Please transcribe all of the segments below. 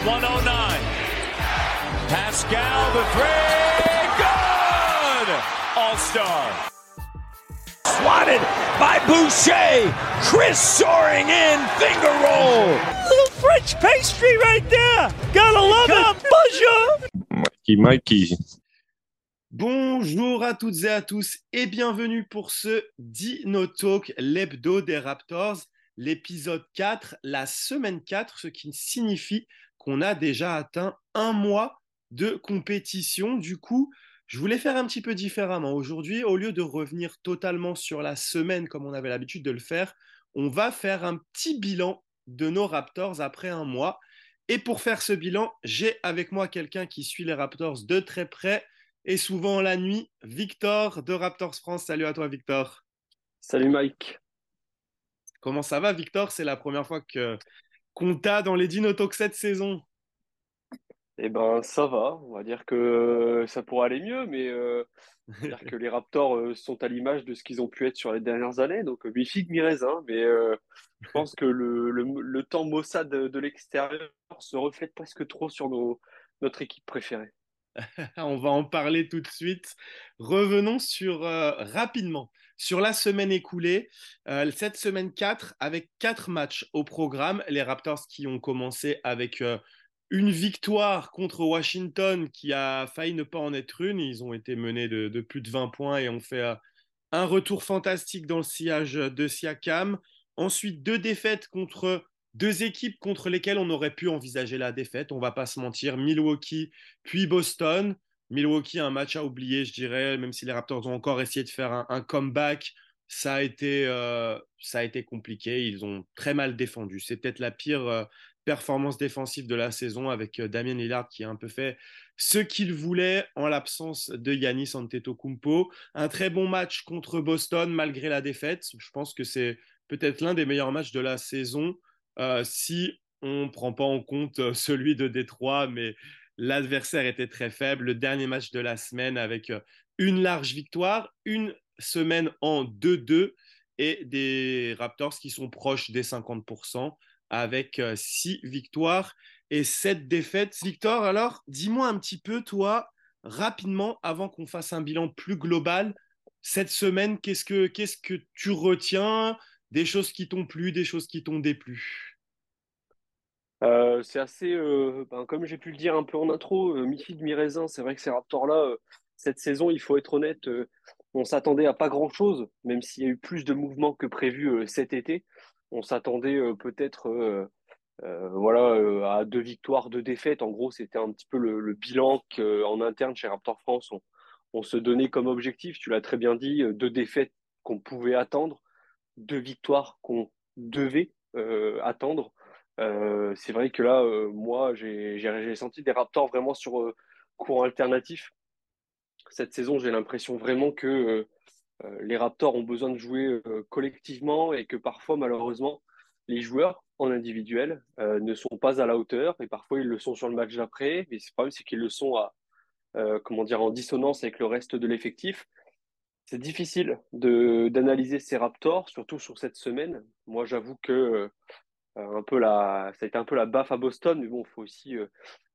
112, 109. Pascal, the three. Good! All-star. Swatted by Boucher. Chris soaring in, finger roll. Little French pastry right there. Gotta love it. Bonjour. Mikey, Mikey. Bonjour à toutes et à tous et bienvenue pour ce Dino Talk, l'hebdo des Raptors, l'épisode 4, la semaine 4, ce qui signifie qu'on a déjà atteint un mois de compétition. Du coup, je voulais faire un petit peu différemment. Aujourd'hui, au lieu de revenir totalement sur la semaine comme on avait l'habitude de le faire, on va faire un petit bilan de nos Raptors après un mois. Et pour faire ce bilan, j'ai avec moi quelqu'un qui suit les Raptors de très près et souvent la nuit, Victor de Raptors France. Salut à toi, Victor. Salut, Mike. Comment ça va, Victor? C'est la première fois que qu'on t'a dans les Dino Talk cette saison. Eh ben, ça va. On va dire que ça pourrait aller mieux, mais euh, dire que les Raptors euh, sont à l'image de ce qu'ils ont pu être sur les dernières années. Donc, mi figue, mi raisin. Mais euh, je pense que le, le, le temps maussade de, de l'extérieur se reflète presque trop sur nos, notre équipe préférée. On va en parler tout de suite. Revenons sur euh, rapidement sur la semaine écoulée. Euh, cette semaine 4 avec quatre matchs au programme. Les Raptors qui ont commencé avec euh, une victoire contre Washington qui a failli ne pas en être une. Ils ont été menés de, plus de 20 points et ont fait un retour fantastique dans le sillage de Siakam. Ensuite, deux défaites contre deux équipes contre lesquelles on aurait pu envisager la défaite, on va pas se mentir, Milwaukee puis Boston. Milwaukee, un match à oublier, je dirais, même si les Raptors ont encore essayé de faire un, comeback, ça a, été, euh, ça a été compliqué, ils ont très mal défendu. C'est peut-être la pire euh, performance défensive de la saison avec euh, Damien Lillard qui a un peu fait ce qu'il voulait en l'absence de Yanis Antetokounmpo. Un très bon match contre Boston malgré la défaite. Je pense que c'est peut-être l'un des meilleurs matchs de la saison. Si on ne prend pas en compte celui de Détroit, mais l'adversaire était très faible. Le dernier match de la semaine avec euh, une large victoire, une semaine en 2-2 et des Raptors qui sont proches des 50% avec 6 victoires et 7 défaites. Victor, alors dis-moi un petit peu, toi, rapidement, avant qu'on fasse un bilan plus global, cette semaine, qu'est-ce que, qu'est-ce que tu retiens? Des choses qui t'ont plu, des choses qui t'ont déplu euh, c'est assez, euh, ben, comme j'ai pu le dire un peu en intro, euh, mi-figue, mi-raisin. C'est vrai que ces Raptors-là, euh, cette saison, il faut être honnête, on s'attendait à pas grand-chose, même s'il y a eu plus de mouvements que prévu cet été. On s'attendait peut-être voilà, à deux victoires, deux défaites. En gros, c'était un petit peu le, bilan qu'en interne chez Raptor France, on, se donnait comme objectif. Tu l'as très bien dit, deux défaites qu'on pouvait attendre, deux victoires qu'on devait attendre. Euh, c'est vrai que là, euh, moi, j'ai senti des Raptors vraiment sur euh, courant alternatif. Cette saison, j'ai l'impression vraiment que euh, les Raptors ont besoin de jouer collectivement et que parfois, malheureusement, les joueurs en individuel ne sont pas à la hauteur et parfois ils le sont sur le match d'après. Mais le problème, c'est qu'ils le sont comment dire, en dissonance avec le reste de l'effectif. C'est difficile d'analyser ces Raptors, surtout sur cette semaine. Moi, j'avoue que un peu la, ça a été un peu la baffe à Boston, mais bon, il faut aussi euh,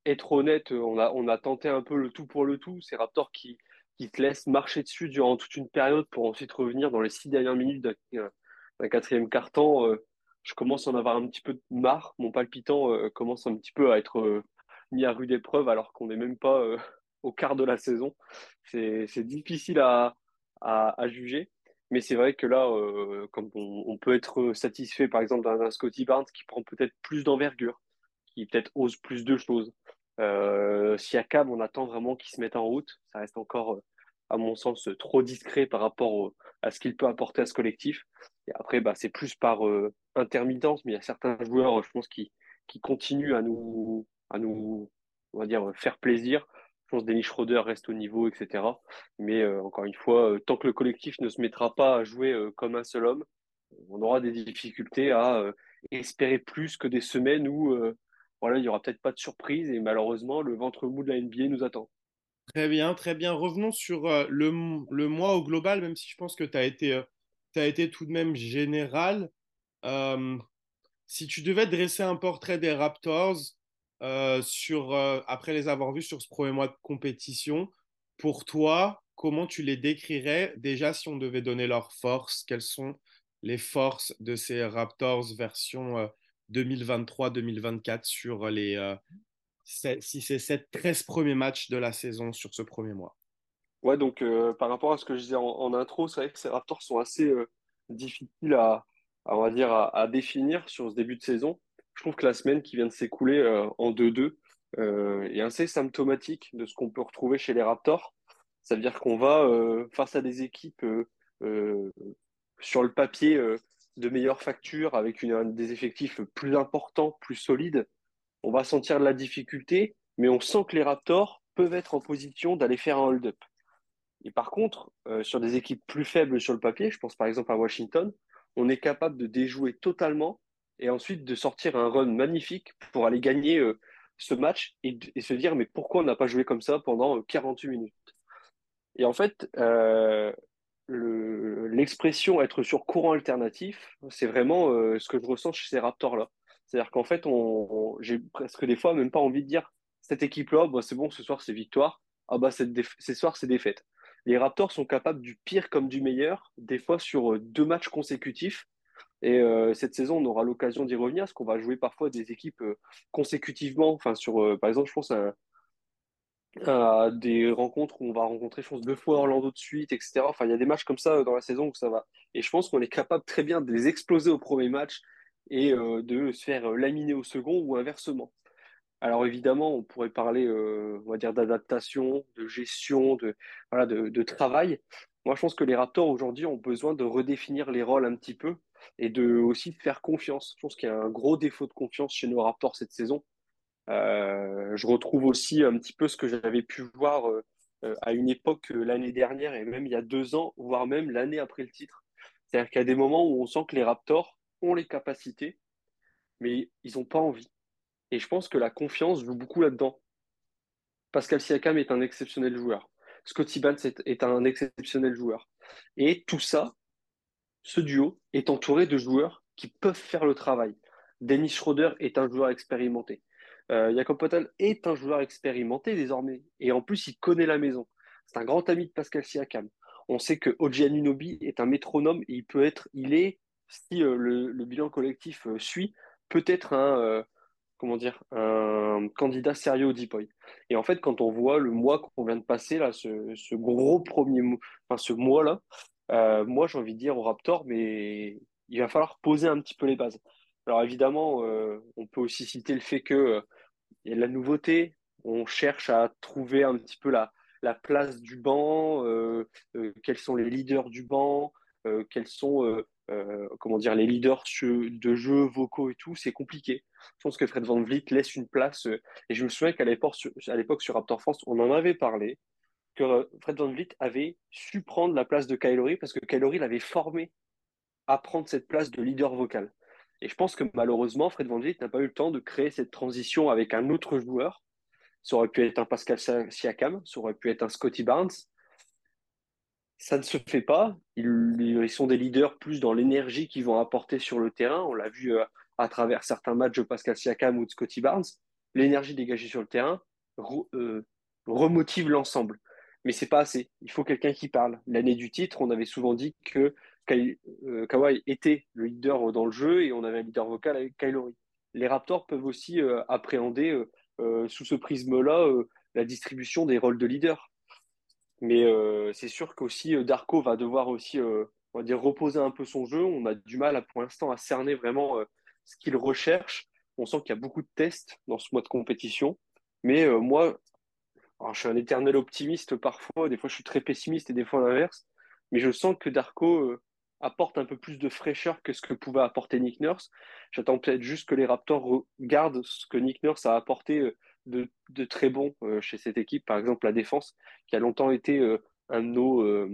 être honnête. On a, on a tenté un peu le tout pour le tout. Ces Raptors qui, qui te laissent marcher dessus durant toute une période pour ensuite revenir dans les six dernières minutes d'un quatrième quart-temps. Euh, je commence à en avoir un petit peu marre. Mon palpitant euh, commence un petit peu à être euh, mis à rude épreuve alors qu'on n'est même pas euh, au quart de la saison. C'est, difficile à, à juger. Mais c'est vrai que là, euh, comme on, on peut être satisfait par exemple d'un Scotty Barnes qui prend peut-être plus d'envergure, qui peut-être ose plus de choses. Euh, Siakam, on attend vraiment qu'il se mette en route. Ça reste encore, euh, à mon sens, trop discret par rapport à ce qu'il peut apporter à ce collectif. Et après, bah, c'est plus par euh, intermittence, mais il y a certains joueurs, je pense, qui, qui continuent à nous, à nous, on va dire, faire plaisir. Je pense que Dennis Schroeder reste au niveau, etc. Mais euh, encore une fois, euh, tant que le collectif ne se mettra pas à jouer euh, comme un seul homme, on aura des difficultés à espérer plus que des semaines où voilà, il y aura peut-être pas de surprise et malheureusement, le ventre mou de la NBA nous attend. Très bien, très bien. Revenons sur le, le mois au global, même si je pense que tu as été, tout de même général. Si tu devais dresser un portrait des Raptors, sur, après les avoir vus sur ce premier mois de compétition, pour toi, comment tu les décrirais? Déjà, si on devait donner leurs forces, quelles sont les forces de ces Raptors version 2023-2024 sur les si c'est 7, 13 premiers matchs de la saison sur ce premier mois? Ouais, donc par rapport à ce que je disais en, intro, c'est vrai que ces Raptors sont assez difficiles à, on va dire, à, définir sur ce début de saison. Je trouve que la semaine qui vient de s'écouler en 2-2 est assez symptomatique de ce qu'on peut retrouver chez les Raptors. Ça veut dire qu'on va, euh, face à des équipes euh, euh, sur le papier de meilleure facture, avec des effectifs plus importants, plus solides, on va sentir de la difficulté, mais on sent que les Raptors peuvent être en position d'aller faire un hold-up. Et par contre, sur des équipes plus faibles sur le papier, je pense par exemple à Washington, on est capable de déjouer totalement et ensuite de sortir un run magnifique pour aller gagner ce match et, se dire mais pourquoi on n'a pas joué comme ça pendant 48 minutes? Et en fait, euh, l'expression être sur courant alternatif, c'est vraiment euh, ce que je ressens chez ces Raptors-là. C'est-à-dire qu'en fait, j'ai presque des fois même pas envie de dire cette équipe-là, bah, c'est bon, ce soir c'est victoire, ah bah ce soir c'est défaite. Les Raptors sont capables du pire comme du meilleur, des fois sur euh, deux matchs consécutifs. Et euh, cette saison, on aura l'occasion d'y revenir, parce qu'on va jouer parfois des équipes euh, consécutivement. Enfin, sur, par exemple, je pense à des rencontres où on va rencontrer, je pense, deux fois Orlando de suite, etc. Enfin, il y a des matchs comme ça dans la saison où ça va. Et je pense qu'on est capable très bien de les exploser au premier match et euh, de se faire euh, laminer au second ou inversement. Alors évidemment, on pourrait parler, euh, on va dire, d'adaptation, de gestion, de, voilà, de, travail. Moi, je pense que les Raptors aujourd'hui ont besoin de redéfinir les rôles un petit peu et de aussi faire confiance. Je pense qu'il y a un gros défaut de confiance chez nos Raptors cette saison. Euh, je retrouve aussi un petit peu ce que j'avais pu voir euh, euh, à une époque l'année dernière et même il y a deux ans, voire même l'année après le titre. C'est-à-dire qu'il y a des moments où on sent que les Raptors ont les capacités, mais ils n'ont pas envie. Et je pense que la confiance joue beaucoup là-dedans. Pascal Siakam est un exceptionnel joueur. Scotty Barnes est, un exceptionnel joueur. Et tout ça, ce duo, est entouré de joueurs qui peuvent faire le travail. Dennis Schroeder est un joueur expérimenté. Euh, Jacob Potel est un joueur expérimenté désormais. Et en plus, il connaît la maison. C'est un grand ami de Pascal Siakam. On sait que Oji Anunobi est un métronome et il peut être, il est, si euh, le, bilan collectif euh, suit, peut-être un, candidat sérieux au Deepoy. Et en fait, quand on voit le mois qu'on vient de passer, là, ce, gros premier mois, enfin ce mois-là, moi j'ai envie de dire au Raptor, mais il va falloir poser un petit peu les bases. Alors évidemment, on peut aussi citer le fait que il y a de la nouveauté. On cherche à trouver un petit peu la, la place du banc, euh, euh, quels sont les leaders du banc, euh, quels sont comment dire, les leaders de jeux vocaux et tout. C'est compliqué. Je pense que Fred Van Vliet laisse une place. et je me souviens qu'à l'époque sur Raptor France, on en avait parlé, que Fred Van Vliet avait su prendre la place de Kylori parce que Kylori l'avait formé à prendre cette place de leader vocal. Et je pense que malheureusement, Fred Van Vliet n'a pas eu le temps de créer cette transition avec un autre joueur. Ça aurait pu être un Pascal Siakam, ça aurait pu être un Scotty Barnes. Ça ne se fait pas. Ils, sont des leaders plus dans l'énergie qu'ils vont apporter sur le terrain. On l'a vu euh, à travers certains matchs de Pascal Siakam ou de Scotty Barnes. L'énergie dégagée sur le terrain euh, remotive l'ensemble. Mais c'est pas assez. Il faut quelqu'un qui parle. L'année du titre, on avait souvent dit que euh, Kawhi était le leader dans le jeu et on avait un leader vocal avec Kylori. Les Raptors peuvent aussi euh, appréhender euh, sous ce prisme-là la distribution des rôles de leader. Mais c'est sûr qu'aussi Darko va devoir aussi on va dire, reposer un peu son jeu. On a du mal à, pour l'instant à cerner vraiment ce qu'il recherche. On sent qu'il y a beaucoup de tests dans ce mois de compétition. Mais moi, je suis un éternel optimiste parfois, des fois je suis très pessimiste et des fois l'inverse. Mais je sens que Darko apporte un peu plus de fraîcheur que ce que pouvait apporter Nick Nurse. J'attends peut-être juste que les Raptors regardent ce que Nick Nurse a apporté euh, de, très bon euh, chez cette équipe. Par exemple, la défense, qui a longtemps été euh, un de nos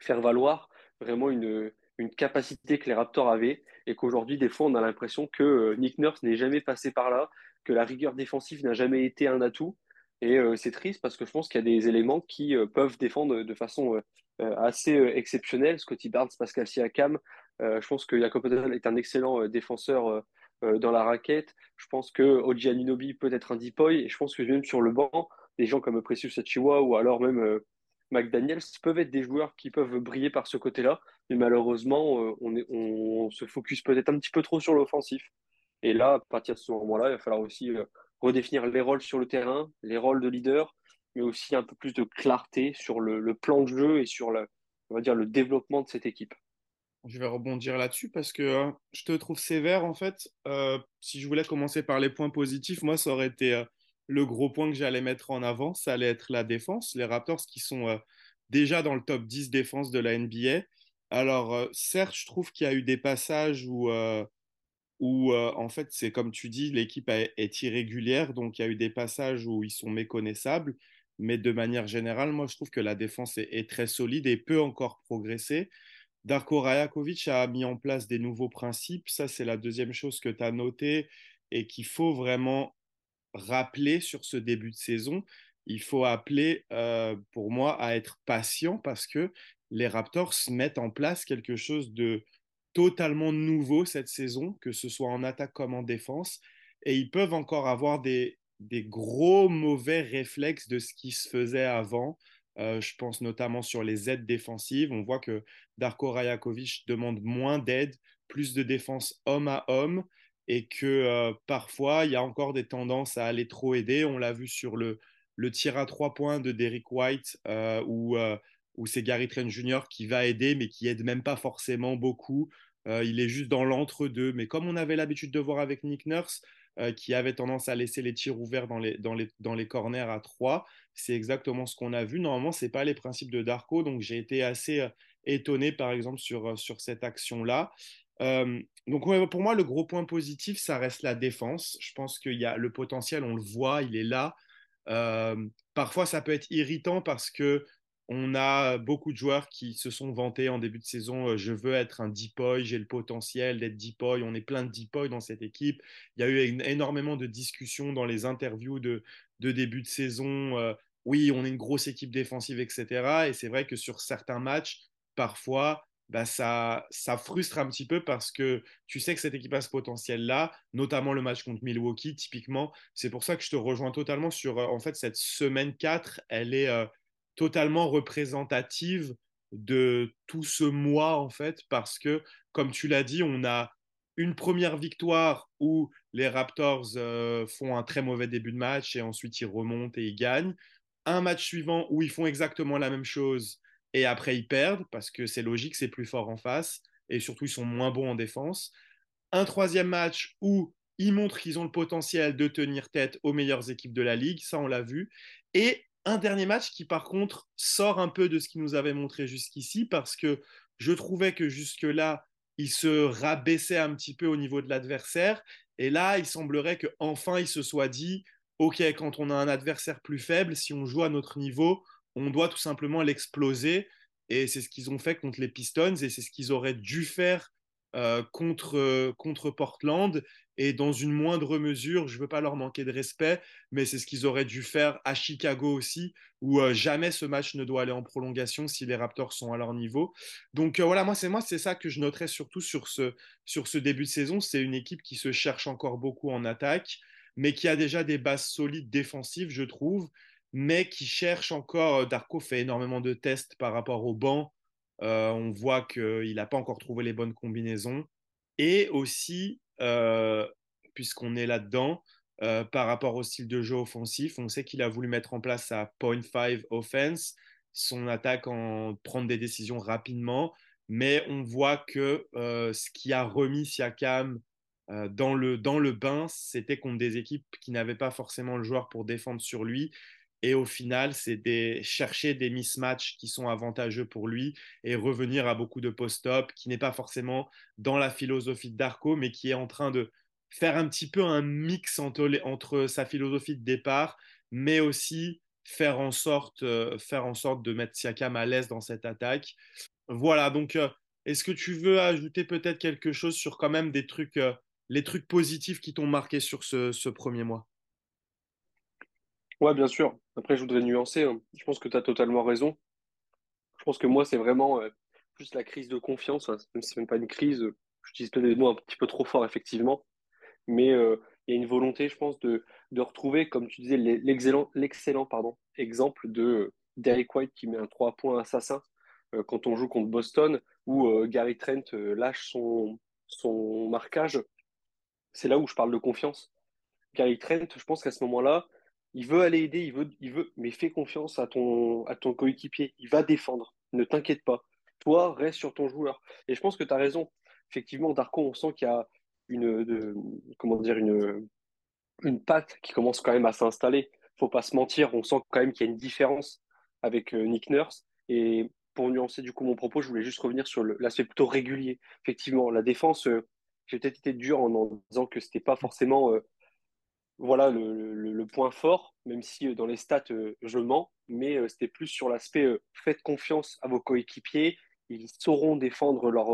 faire-valoir, vraiment une, une capacité que les Raptors avaient et qu'aujourd'hui, des fois, on a l'impression que Nick Nurse n'est jamais passé par là, que la rigueur défensive n'a jamais été un atout. Et c'est triste parce que je pense qu'il y a des éléments qui peuvent défendre de façon euh, assez euh, exceptionnel. Scotty Barnes, Pascal Siakam. Euh, je pense que Jacob Poeltl est un excellent défenseur dans la raquette. Je pense que Oji Anunobi peut être un depoy. Et je pense que même sur le banc, des gens comme Precious Achiwa ou alors même McDaniels peuvent être des joueurs qui peuvent briller par ce côté-là. Mais malheureusement, on, on se focus peut-être un petit peu trop sur l'offensif. Et là, à partir de ce moment-là, il va falloir aussi redéfinir les rôles sur le terrain, les rôles de leader, mais aussi un peu plus de clarté sur le, plan de jeu et sur le, on va dire, le développement de cette équipe. Je vais rebondir là-dessus parce que hein, je te trouve sévère en fait. Euh, si je voulais commencer par les points positifs, moi ça aurait été euh, le gros point que j'allais mettre en avant, ça allait être la défense. Les Raptors qui sont euh, déjà dans le top 10 défense de la NBA. Alors certes, je trouve qu'il y a eu des passages où où en fait, c'est comme tu dis, l'équipe est irrégulière, donc il y a eu des passages où ils sont méconnaissables, mais de manière générale, moi je trouve que la défense est, très solide et peut encore progresser. Darko Rajakovic a mis en place des nouveaux principes, ça c'est la deuxième chose que tu as noté et qu'il faut vraiment rappeler sur ce début de saison. Il faut appeler, pour moi, à être patient parce que les Raptors mettent en place quelque chose de, totalement nouveau cette saison, que ce soit en attaque comme en défense. Et ils peuvent encore avoir des, des gros mauvais réflexes de ce qui se faisait avant. Euh, je pense notamment sur les aides défensives. On voit que Darko Rajakovic demande moins d'aide, plus de défense homme à homme, et que euh, parfois il y a encore des tendances à aller trop aider. On l'a vu sur le, le tir à trois points de Derek White, euh, où, où c'est Gary Trent Jr. qui va aider, mais qui aide même pas forcément beaucoup. Euh, il est juste dans l'entre-deux. Mais comme on avait l'habitude de voir avec Nick Nurse, euh, qui avait tendance à laisser les tirs ouverts dans les, dans les, dans les corners à 3, c'est exactement ce qu'on a vu. Normalement, ce n'est pas les principes de Darko. Donc, j'ai été assez euh, étonné, par exemple, sur, sur cette action-là. donc, pour moi, le gros point positif, ça reste la défense. Je pense qu'il y a le potentiel, on le voit, il est là. parfois, ça peut être irritant parce que on a beaucoup de joueurs qui se sont vantés en début de saison. Euh, je veux être un deepoy, j'ai le potentiel d'être deepoy. On est plein de deepoy dans cette équipe. Il y a eu énormément de discussions dans les interviews de, début de saison. Euh, oui, on est une grosse équipe défensive, etc. Et c'est vrai que sur certains matchs, parfois, bah, ça, ça frustre un petit peu parce que tu sais que cette équipe a ce potentiel-là, notamment le match contre Milwaukee, typiquement. C'est pour ça que je te rejoins totalement sur, euh, en fait, cette semaine 4, elle est totalement représentative de tout ce mois, en fait, parce que, comme tu l'as dit, on a une première victoire où les Raptors euh, font un très mauvais début de match et ensuite ils remontent et ils gagnent. Un match suivant où ils font exactement la même chose et après ils perdent parce que c'est logique, c'est plus fort en face et surtout ils sont moins bons en défense. Un troisième match où ils montrent qu'ils ont le potentiel de tenir tête aux meilleures équipes de la ligue, ça on l'a vu. Et un dernier match qui, par contre, sort un peu de ce qu'il nous avait montré jusqu'ici parce que je trouvais que jusque-là, il se rabaissait un petit peu au niveau de l'adversaire. Et là, il semblerait qu'enfin, il se soit dit OK, quand on a un adversaire plus faible, si on joue à notre niveau, on doit tout simplement l'exploser. Et c'est ce qu'ils ont fait contre les Pistons et c'est ce qu'ils auraient dû faire euh, contre, contre Portland et dans une moindre mesure, je ne veux pas leur manquer de respect, mais c'est ce qu'ils auraient dû faire à Chicago aussi, où euh, jamais ce match ne doit aller en prolongation si les Raptors sont à leur niveau. Donc euh, voilà, moi c'est moi c'est ça que je noterais surtout sur ce, sur ce début de saison. C'est une équipe qui se cherche encore beaucoup en attaque, mais qui a déjà des bases solides défensives, je trouve, mais qui cherche encore. Euh, Darko fait énormément de tests par rapport au banc. On voit qu'il n'a pas encore trouvé les bonnes combinaisons. Et aussi, euh, puisqu'on est là-dedans. Euh, par rapport au style de jeu offensif, on sait qu'il a voulu mettre en place sa point 5 offense, son attaque en prendre des décisions rapidement, mais on voit que euh, ce qui a remis Siakam dans, le, dans le bain, c'était contre des équipes qui n'avaient pas forcément le joueur pour défendre sur lui. Et au final, c'est chercher des mismatchs qui sont avantageux pour lui et revenir à beaucoup de post-up qui n'est pas forcément dans la philosophie de Darko, mais qui est en train de faire un petit peu un mix entre, sa philosophie de départ, mais aussi faire en sorte, euh, faire en sorte de mettre Siakam à l'aise dans cette attaque. Voilà, donc euh, est-ce que tu veux ajouter peut-être quelque chose sur quand même des trucs, euh, les trucs positifs qui t'ont marqué sur ce premier mois? Ouais, bien sûr. Après, je voudrais nuancer. hein. Je pense que tu as totalement raison. Je pense que moi, c'est vraiment euh, plus la crise de confiance. hein. Même c'est même pas une crise, euh, j'utilise peut-être des mots un petit peu trop forts, effectivement. mais il y a une volonté, je pense, de, de retrouver, comme tu disais, l'excellent, l'excellent pardon, exemple de Derek White qui met un 3 points assassin quand on joue contre Boston, où Gary Trent lâche son, son marquage. C'est là où je parle de confiance. Gary Trent, je pense qu'à ce moment-là, il veut aller aider, il veut, il veut, mais fais confiance à ton, à ton coéquipier. Il va défendre. Ne t'inquiète pas. Toi, reste sur ton joueur. Et je pense que tu as raison. Effectivement, Darko, on sent qu'il y a une, comment dire, une, une patte qui commence quand même à s'installer. Faut pas se mentir, on sent quand même qu'il y a une différence avec euh, Nick Nurse. Et pour nuancer du coup mon propos, je voulais juste revenir sur l'aspect plutôt régulier. Effectivement, la défense, euh, j'ai peut-être été dur en, en disant que c'était pas forcément euh, voilà le, point fort, même si dans les stats je mens, mais c'était plus sur l'aspect faites confiance à vos coéquipiers, ils sauront défendre leur,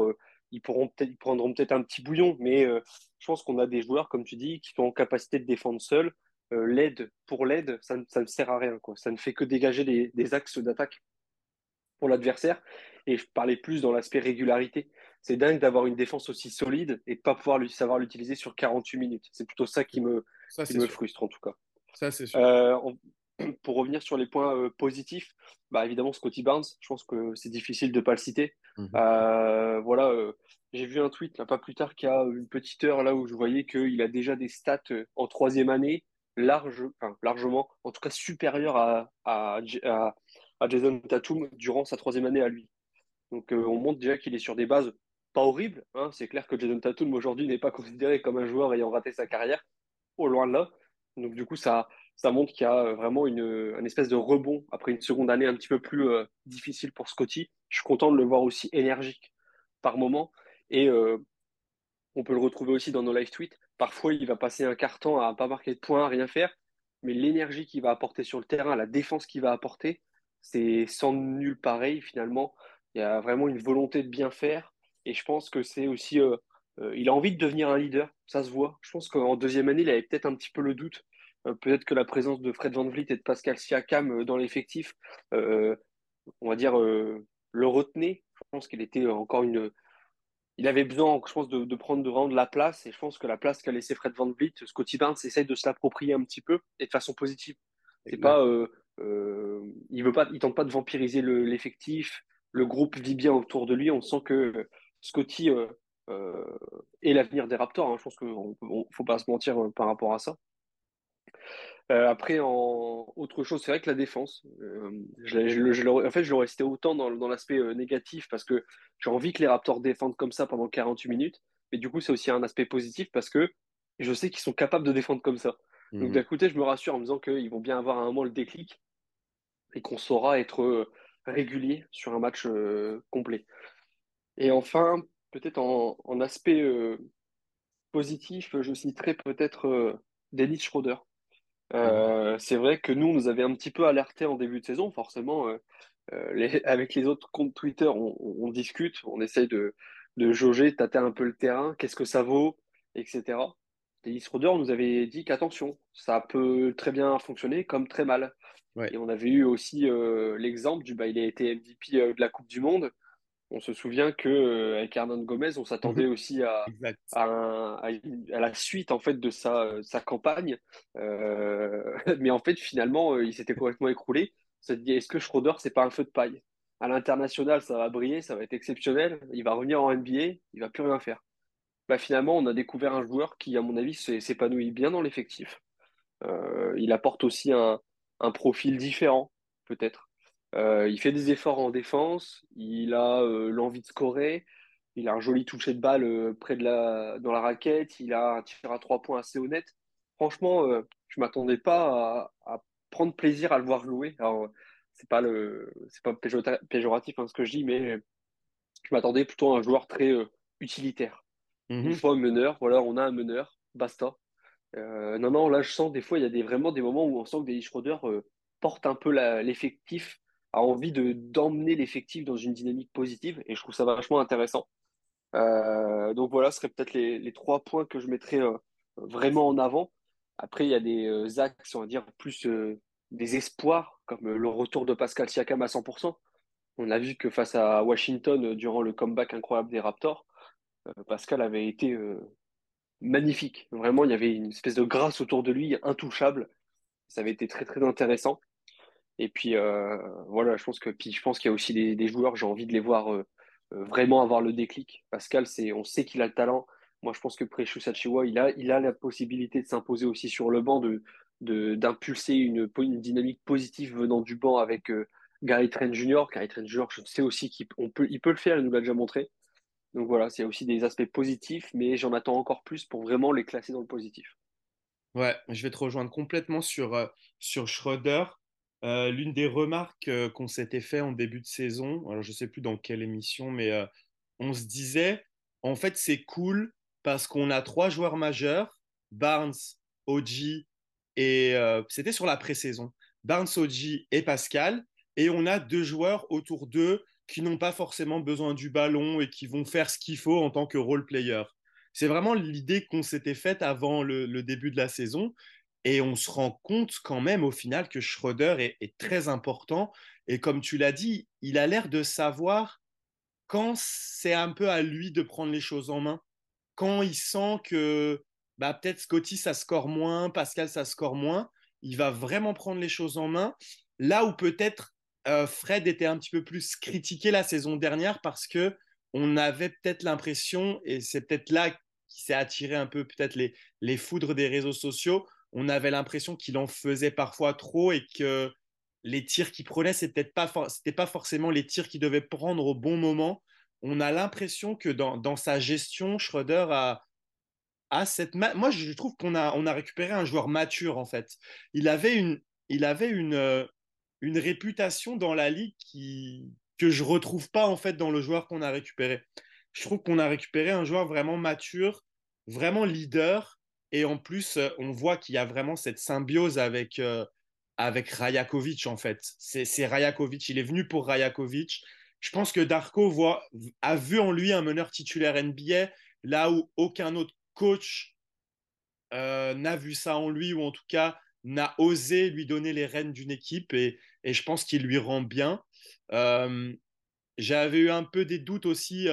ils pourront ils prendront peut-être un petit bouillon, mais je pense qu'on a des joueurs, comme tu dis, qui sont en capacité de défendre seuls. l'aide pour l'aide, ça, ça, ne sert à rien, quoi. Ça ne fait que dégager des, des axes d'attaque pour l'adversaire. Et je parlais plus dans l'aspect régularité. C'est dingue d'avoir une défense aussi solide et de pas pouvoir lui, savoir l'utiliser sur 48 minutes. C'est plutôt ça qui me, qui me frustre en tout cas. Ça, c'est sûr. Euh, pour revenir sur les points euh, positifs, bah, évidemment, Scotty Barnes, je pense que c'est difficile de ne pas le citer. Mhm. Euh, voilà, j'ai vu un tweet, là, pas plus tard qu'il y a une petite heure, là où je voyais qu'il a déjà des stats en troisième année, large, largement, en tout cas supérieures à, à, à, Jason Tatum durant sa troisième année à lui. Donc on montre déjà qu'il est sur des bases pas horribles. Hein. C'est clair que Jason Tatum aujourd'hui n'est pas considéré comme un joueur ayant raté sa carrière, au loin de là. Donc du coup, ça, ça montre qu'il y a vraiment une, espèce de rebond après une seconde année un petit peu plus euh, difficile pour Scotty. Je suis content de le voir aussi énergique par moment. Et euh, on peut le retrouver aussi dans nos live tweets. Parfois, il va passer un quart temps à pas marquer de points, à rien faire. Mais l'énergie qu'il va apporter sur le terrain, la défense qu'il va apporter, c'est sans nul pareil finalement. Il y a vraiment une volonté de bien faire. Et je pense que c'est aussi euh, euh, il a envie de devenir un leader, ça se voit. Je pense qu'en deuxième année, il avait peut-être un petit peu le doute. Euh, peut-être que la présence de Fred Van Vliet et de Pascal Siakam dans l'effectif, on va dire, le retenait. Je pense qu'il était encore une. Il avait besoin, je pense, de, prendre de, vraiment de la place. Et je pense que la place qu'a laissé Fred Van Vliet, Scotty Barnes essaye de se l'approprier un petit peu et de façon positive. C'est pas, il veut pas, il tente pas de vampiriser l'effectif. Le, groupe vit bien autour de lui. On sent que Scotty euh, et l'avenir des Raptors. Hein. Je pense qu'il ne faut pas se mentir euh, par rapport à ça. Euh, après, en autre chose, c'est vrai que la défense, je, en fait, je l'aurais cité autant dans, l'aspect négatif parce que j'ai envie que les Raptors défendent comme ça pendant 48 minutes. Mais du coup, c'est aussi un aspect positif parce que je sais qu'ils sont capables de défendre comme ça. Donc, mhm. d'un côté, je me rassure en me disant qu'ils vont bien avoir à un moment le déclic et qu'on saura être régulier sur un match complet. Et enfin, peut-être en, aspect euh, positif, je citerai peut-être euh, Dennis Schroeder. Euh, c'est vrai que nous, on nous avait un petit peu alerté en début de saison, forcément. avec les autres comptes Twitter, on, discute, on essaye de, de jauger, tâter un peu le terrain, qu'est-ce que ça vaut, etc. Dennis Schroeder nous avait dit qu'attention, ça peut très bien fonctionner comme très mal. Et on avait eu aussi l'exemple du, bah, il a été MVP de la Coupe du Monde on se souvient que euh, avec Hernan Gomez, on s'attendait mhm. aussi à, à, la suite en fait de sa, sa campagne, euh, mais en fait finalement euh, il s'était complètement écroulé. Ça dit est-ce que Schroeder c'est pas un feu de paille? À l'international, ça va briller, ça va être exceptionnel. Il va revenir en NBA, il va plus rien faire. Bah, finalement, on a découvert un joueur qui, à mon avis, s'épanouit bien dans l'effectif. il apporte aussi un, un profil différent, peut-être. Euh, il fait des efforts en défense, il a euh, l'envie de scorer, il a un joli toucher de balle euh, près de la, dans la raquette, il a un tir à trois points assez honnête. Franchement, je ne m'attendais pas à, prendre plaisir à le voir jouer. Alors, c'est pas le, c'est pas péjoratif hein, ce que je dis, mais je m'attendais plutôt à un joueur très utilitaire. Une fois un meneur, voilà, on a un meneur, basta. non, non, là je sens des fois, il y a des, vraiment des moments où on sent que Dennis Schroeder porte un peu l'effectif a envie de d'emmener l'effectif dans une dynamique positive et je trouve ça vachement intéressant. Euh, donc voilà, ce seraient peut-être les, trois points que je mettrais euh, vraiment en avant. Après, il y a des euh, axes, on va dire, plus des espoirs, comme le retour de Pascal Siakam à 100%. On a vu que face à Washington, durant le comeback incroyable des Raptors, Pascal avait été magnifique. Vraiment, il y avait une espèce de grâce autour de lui, intouchable. Ça avait été très, très intéressant. Et puis, euh, voilà, je pense que, puis je pense qu'il y a aussi des, joueurs, j'ai envie de les voir euh, euh, vraiment avoir le déclic. Pascal, on sait qu'il a le talent. Moi, je pense que Precious Achiwa, il a, il a la possibilité de s'imposer aussi sur le banc, de, d'impulser une, dynamique positive venant du banc avec Gary Trent Jr. Gary Trent Jr., je sais aussi qu'il peut, il peut le faire, il nous l'a déjà montré. Donc voilà, c'est aussi des aspects positifs, mais j'en attends encore plus pour vraiment les classer dans le positif. Ouais, je vais te rejoindre complètement sur Schroeder. Euh, l'une des remarques euh, qu'on s'était fait en début de saison, alors je ne sais plus dans quelle émission, mais on se disait, en fait, c'est cool parce qu'on a trois joueurs majeurs, Barnes, Oji et c'était sur la pré-saison, Barnes, Oji et Pascal, et on a deux joueurs autour d'eux qui n'ont pas forcément besoin du ballon et qui vont faire ce qu'il faut en tant que role player. C'est vraiment l'idée qu'on s'était faite avant le, début de la saison. Et on se rend compte quand même au final que Schroeder est, très important. Et comme tu l'as dit, il a l'air de savoir quand c'est un peu à lui de prendre les choses en main. Quand il sent que bah, peut-être Scotty, ça score moins, Pascal, ça score moins, il va vraiment prendre les choses en main. Là où peut-être euh, Fred était un petit peu plus critiqué la saison dernière parce que on avait peut-être l'impression, et c'est peut-être là qui s'est attiré un peu peut-être les, les foudres des réseaux sociaux, on avait l'impression qu'il en faisait parfois trop et que les tirs qu'il prenait, c'était pas, pas forcément les tirs qu'il devait prendre au bon moment. On a l'impression que dans, dans, sa gestion, Schroeder a, a cette. Moi, je trouve qu'on a, on a récupéré un joueur mature, en fait. Il avait une, il avait une, euh, une réputation dans la ligue qui, que je retrouve pas en fait dans le joueur qu'on a récupéré. Je trouve qu'on a récupéré un joueur vraiment mature, vraiment leader, et en plus euh, on voit qu'il y a vraiment cette symbiose avec euh, avec Rajakovic en fait. C'est Rajakovic, il est venu pour Rajakovic. Je pense que Darko voit, a vu en lui un meneur titulaire NBA là où aucun autre coach euh, n'a vu ça en lui ou en tout cas n'a osé lui donner les rênes d'une équipe et, je pense qu'il lui rend bien. J'avais eu un peu des doutes aussi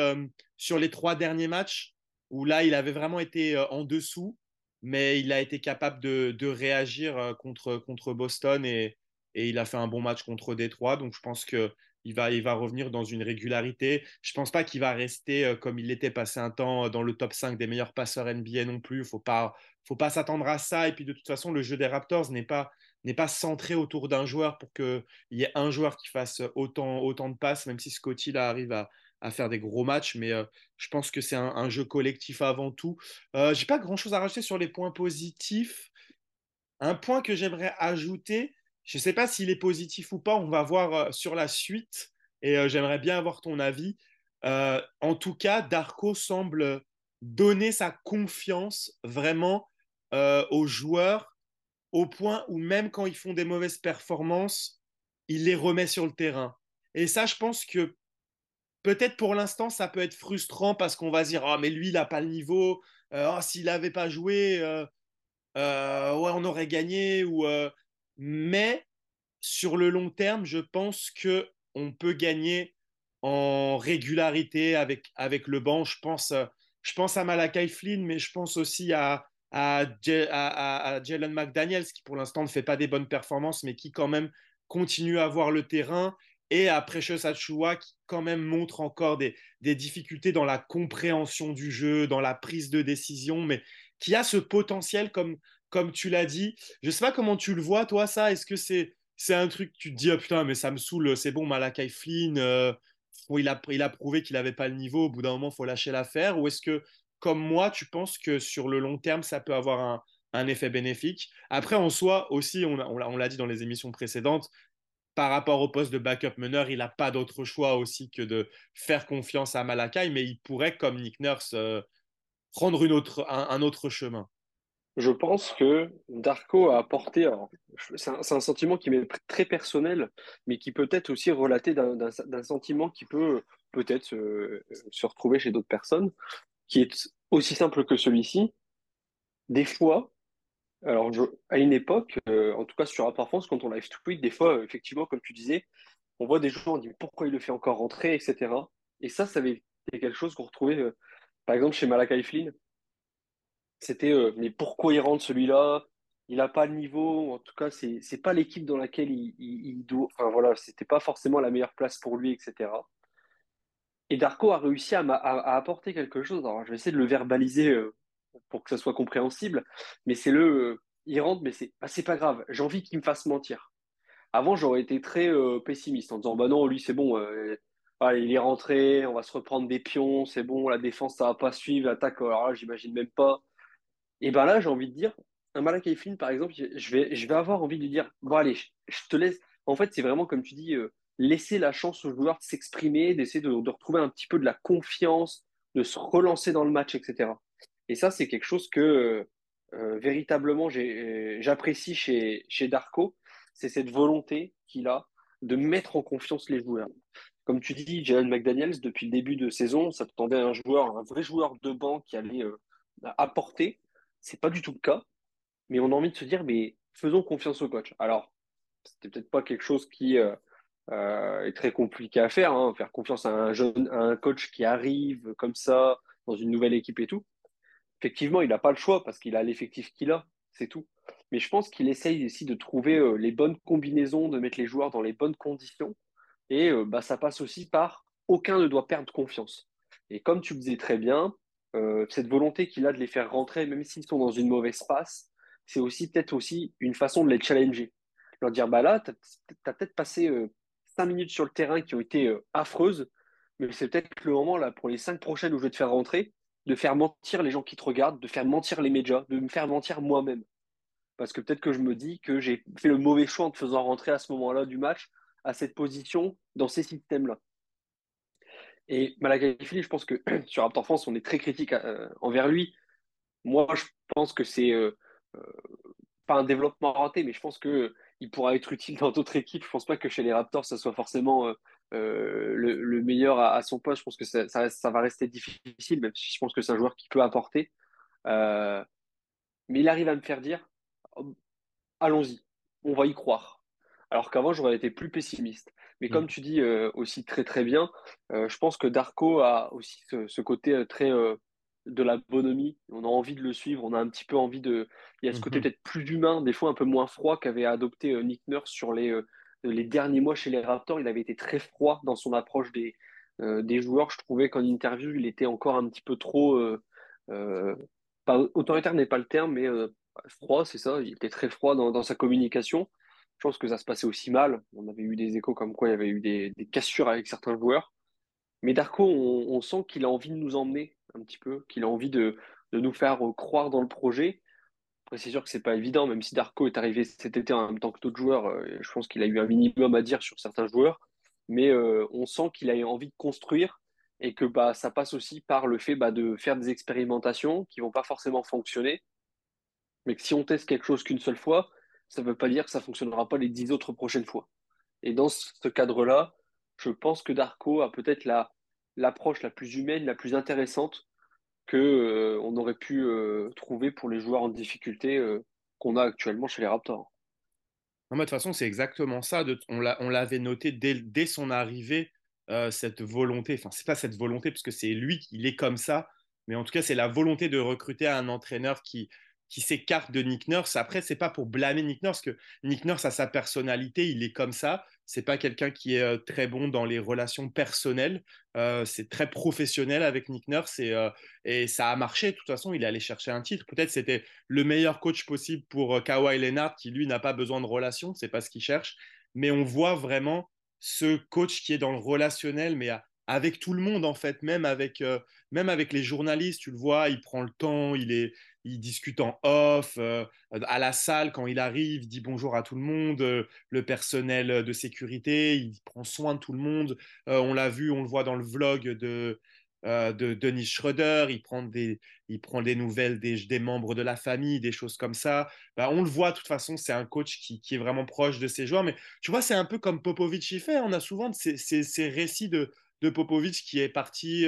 sur les trois derniers matchs où là, il avait vraiment été en dessous, mais il a été capable de, réagir contre, contre Boston et, il a fait un bon match contre Détroit. Donc, je pense que il va, il va revenir dans une régularité. Je ne pense pas qu'il va rester comme il était passé un temps dans le top 5 des meilleurs passeurs NBA non plus. Il ne faut pas, s'attendre à ça. Et puis de toute façon, le jeu des Raptors n'est pas, centré autour d'un joueur pour qu'il y ait un joueur qui fasse autant, autant de passes, même si Scotty là, arrive à, à faire des gros matchs. Mais euh, je pense que c'est un, jeu collectif avant tout. Euh, J'ai pas grand-chose à rajouter sur les points positifs. Un point que j'aimerais ajouter, je ne sais pas s'il est positif ou pas, on va voir euh, sur la suite. Et euh, j'aimerais bien avoir ton avis. en tout cas, Darko semble donner sa confiance vraiment aux joueurs au point où même quand ils font des mauvaises performances, il les remet sur le terrain. Et ça, je pense que peut-être pour l'instant, ça peut être frustrant parce qu'on va se dire, ah, mais lui, il n'a pas le niveau. Euh, oh, s'il n'avait pas joué, euh, euh, ouais, on aurait gagné. Ou, mais sur le long terme, je pense que on peut gagner en régularité avec, avec le banc. Je pense, je pense à Malakai Flynn, mais je pense aussi à, à, Jalen McDaniels, qui pour l'instant ne fait pas des bonnes performances, mais qui quand même continue à avoir le terrain, et à Precious Achua, qui quand même montre encore des, des, difficultés dans la compréhension du jeu, dans la prise de décision, mais qui a ce potentiel, comme, comme tu l'as dit. Je ne sais pas comment tu le vois, toi, ça. Est-ce que c'est c'est un truc, tu te dis, oh, putain, mais ça me saoule, c'est bon, Malakai Flynn, euh, il, a, il a prouvé qu'il n'avait pas le niveau, au bout d'un moment, il faut lâcher l'affaire Ou est-ce que comme moi, tu penses que sur le long terme, ça peut avoir un, effet bénéfique? Après, en soi, aussi, on, on, l'a dit dans les émissions précédentes, par rapport au poste de backup meneur, il n'a pas d'autre choix aussi que de faire confiance à Malakai, mais il pourrait, comme Nick Nurse, euh, prendre une autre, un, autre chemin. Je pense que Darko a apporté, c'est un, sentiment qui m'est très personnel, mais qui peut être aussi relaté d'un sentiment qui peut peut-être se retrouver chez d'autres personnes qui est aussi simple que celui-ci. Des fois, alors à une époque, euh, en tout cas sur Rapport France, quand on live tweet, des fois, effectivement, comme tu disais, on voit des gens, on dit pourquoi il le fait encore rentrer, etc. Et ça, ça avait été quelque chose qu'on retrouvait, euh, par exemple, chez Malakai Flynn. c'était mais pourquoi il rentre celui-là? Il n'a pas le niveau. En tout cas, c'est n'est pas l'équipe dans laquelle il, doit. Enfin voilà, c'était pas forcément la meilleure place pour lui, etc. Et Darko a réussi à, à, apporter quelque chose. Alors, je vais essayer de le verbaliser pour que ça soit compréhensible. Mais c'est le, il rentre, mais c'est, bah, pas grave. J'ai envie qu'il me fasse mentir. Avant, j'aurais été très pessimiste en disant, bah non, lui, c'est bon. il est rentré, on va se reprendre des pions, c'est bon, la défense, ça va pas suivre, l'attaque, alors là, j'imagine même pas. Et ben là, j'ai envie de dire, un Malak Flynn, par exemple, je vais, je vais avoir envie de dire, bon allez, je, te laisse. En fait, c'est vraiment comme tu dis, laisser la chance aux joueurs de s'exprimer, d'essayer de, de, retrouver un petit peu de la confiance, de se relancer dans le match, etc. Et ça, c'est quelque chose que euh, véritablement j'apprécie chez, Darko, c'est cette volonté qu'il a de mettre en confiance les joueurs. Comme tu dis, Jalen McDaniels, depuis le début de saison, ça à un joueur, un vrai joueur de banc qui allait euh, apporter. C'est pas du tout le cas, mais on a envie de se dire, mais faisons confiance au coach. Alors, c'était peut-être pas quelque chose qui euh, est très compliqué à faire, hein, faire confiance à un jeune, à un coach qui arrive comme ça dans une nouvelle équipe et tout effectivement, il n'a pas le choix parce qu'il a l'effectif qu'il a, c'est tout. Mais je pense qu'il essaye aussi de trouver euh, les bonnes combinaisons, de mettre les joueurs dans les bonnes conditions. Et euh, bah, ça passe aussi par aucun ne doit perdre confiance. Et comme tu le disais très bien, euh, cette volonté qu'il a de les faire rentrer, même s'ils sont dans une mauvaise passe, c'est aussi peut-être aussi une façon de les challenger. Leur dire, bah là, tu as, peut-être passé cinq minutes sur le terrain qui ont été affreuses, mais c'est peut-être le moment là pour les cinq prochaines où je vais te faire rentrer, de faire mentir les gens qui te regardent, de faire mentir les médias, de me faire mentir moi-même. Parce que peut-être que je me dis que j'ai fait le mauvais choix en te faisant rentrer à ce moment-là du match, à cette position, dans ces systèmes-là. Et Malakai je pense que sur Raptor France, on est très critique euh, envers lui. Moi, je pense que c'est euh, euh, pas un développement raté, mais je pense qu'il pourra être utile dans d'autres équipes. Je pense pas que chez les Raptors, ça soit forcément euh, le, meilleur à, son poste. Je pense que ça, ça, va rester difficile, même si je pense que c'est un joueur qui peut apporter. Euh, mais il arrive à me faire dire oh, allons-y, on va y croire. Alors qu'avant, j'aurais été plus pessimiste. Mais comme mm. tu dis euh, aussi très très bien, je pense que Darko a aussi ce, côté très de la bonhomie. On a envie de le suivre, on a un petit peu envie de. Il y a ce côté mm-hmm. peut-être plus humain, des fois un peu moins froid qu'avait adopté Nick Nurse sur les les derniers mois chez les Raptors, il avait été très froid dans son approche des, euh, joueurs. Je trouvais qu'en interview, il était encore un petit peu trop. Euh, euh, autoritaire n'est pas le terme, mais froid, c'est ça. Il était très froid dans, sa communication. Je pense que ça se passait aussi mal. On avait eu des échos comme quoi il y avait eu des, cassures avec certains joueurs. Mais Darko, on, sent qu'il a envie de nous emmener un petit peu, qu'il a envie de nous faire croire dans le projet c'est sûr que c'est pas évident, même si Darko est arrivé cet été en même temps que d'autres joueurs, euh, je pense qu'il a eu un minimum à dire sur certains joueurs, mais euh, on sent qu'il a envie de construire et que bah, ça passe aussi par le fait bah, de faire des expérimentations qui vont pas forcément fonctionner, mais que si on teste quelque chose qu'une seule fois, ça ne veut pas dire que ça fonctionnera pas les dix autres prochaines fois. Et dans ce cadre-là, je pense que Darko a peut-être l'approche la plus humaine, la plus intéressante que euh, on aurait pu euh, trouver pour les joueurs en difficulté euh, qu'on a actuellement chez les Raptors. de toute façon, c'est exactement ça. on l'avait noté dès, son arrivée, cette volonté. Enfin, c'est pas cette volonté, parce que c'est lui, il est comme ça. Mais en tout cas, c'est la volonté de recruter un entraîneur qui, s'écarte de Nick Nurse. Après, c'est pas pour blâmer Nick Nurse, que Nick Nurse a sa personnalité, il est comme ça. C'est pas quelqu'un qui est euh, très bon dans les relations personnelles. Euh, c'est très professionnel avec Nick Nurse et, euh, et, ça a marché. De toute façon, il est allé chercher un titre. Peut-être c'était le meilleur coach possible pour Kawhi Leonard, qui lui n'a pas besoin de relations. C'est pas ce qu'il cherche. Mais on voit vraiment ce coach qui est dans le relationnel, mais avec tout le monde en fait, même avec, même avec les journalistes, tu le vois, il prend le temps, il est, il discute en off, euh, à la salle quand il arrive, il dit bonjour à tout le monde, euh, le personnel de sécurité, il prend soin de tout le monde. Euh, on l'a vu, on le voit dans le vlog de, de Denis Schroeder, il prend des, il prend des nouvelles des, membres de la famille, des choses comme ça. Bah, on le voit, de toute façon, c'est un coach qui, est vraiment proche de ses joueurs. Mais tu vois, c'est un peu comme Popovic y fait. On a souvent ces récits de, de Popovic qui est parti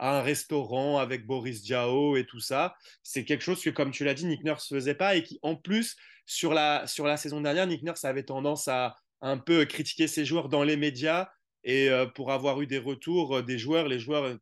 un restaurant avec Boris Diaw et tout ça. C'est quelque chose que, comme tu l'as dit, Nick Nurse faisait pas et qui, en plus, sur la, sur la saison dernière, Nick Nurse avait tendance à un peu critiquer ses joueurs dans les médias et euh, pour avoir eu des retours euh, des joueurs, les joueurs,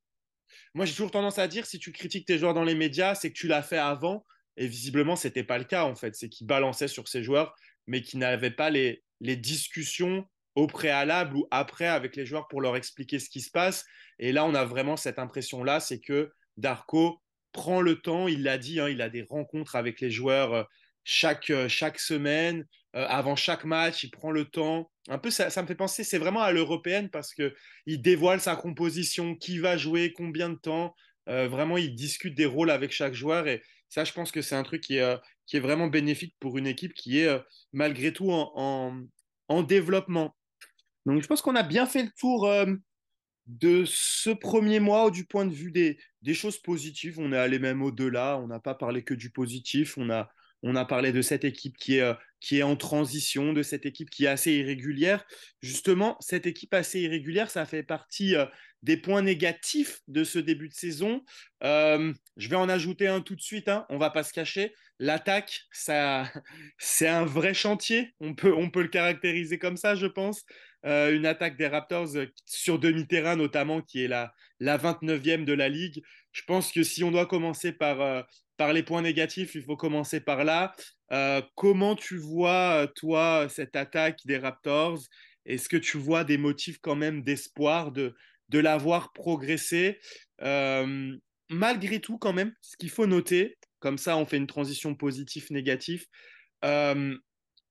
moi, j'ai toujours tendance à dire si tu critiques tes joueurs dans les médias, c'est que tu l'as fait avant. Et visiblement, ce n'était pas le cas, en fait. C'est qu'il balançait sur ses joueurs, mais qu'il n'avait pas les, les discussions au préalable ou après avec les joueurs pour leur expliquer ce qui se passe. Et là, on a vraiment cette impression-là, c'est que Darko prend le temps, il l'a dit, hein, il a des rencontres avec les joueurs euh, chaque, euh, chaque semaine, euh, avant chaque match, il prend le temps. Un peu, ça, me fait penser, c'est vraiment à l'européenne parce qu'il dévoile sa composition, qui va jouer, combien de temps. vraiment, il discute des rôles avec chaque joueur et ça, je pense que c'est un truc qui est, qui est vraiment bénéfique pour une équipe qui est malgré tout en, en développement. Donc, je pense qu'on a bien fait le tour euh, de ce premier mois du point de vue des, choses positives. On est allé même au-delà. On n'a pas parlé que du positif. On a, parlé de cette équipe qui est, euh, qui est en transition, de cette équipe qui est assez irrégulière. Justement, cette équipe assez irrégulière, ça fait partie euh, des points négatifs de ce début de saison. je vais en ajouter un tout de suite, hein. on va pas se cacher. L'attaque, ça, c'est un vrai chantier. On peut, on peut le caractériser comme ça, je pense. Euh, une attaque des Raptors euh, sur demi-terrain notamment, qui est la, la 29e de la ligue. Je pense que si on doit commencer par, euh, par les points négatifs, il faut commencer par là. comment tu vois, toi, cette attaque des Raptors? Est-ce que tu vois des motifs quand même d'espoir de, de l'avoir progressé? Malgré tout, quand même, ce qu'il faut noter, comme ça on fait une transition positif-négatif,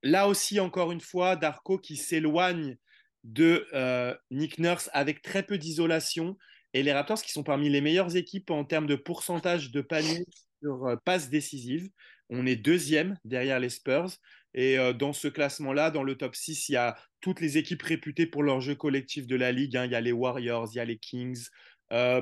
là aussi, encore une fois, Darko qui s'éloigne de euh, Nick Nurse avec très peu d'isolation. Et les Raptors qui sont parmi les meilleures équipes en termes de pourcentage de panier sur euh, passes décisives. On est deuxième derrière les Spurs. Et euh, dans ce classement-là, dans le top 6, il y a toutes les équipes réputées pour leur jeu collectif de la ligue. Hein. Il y a les Warriors, il y a les Kings.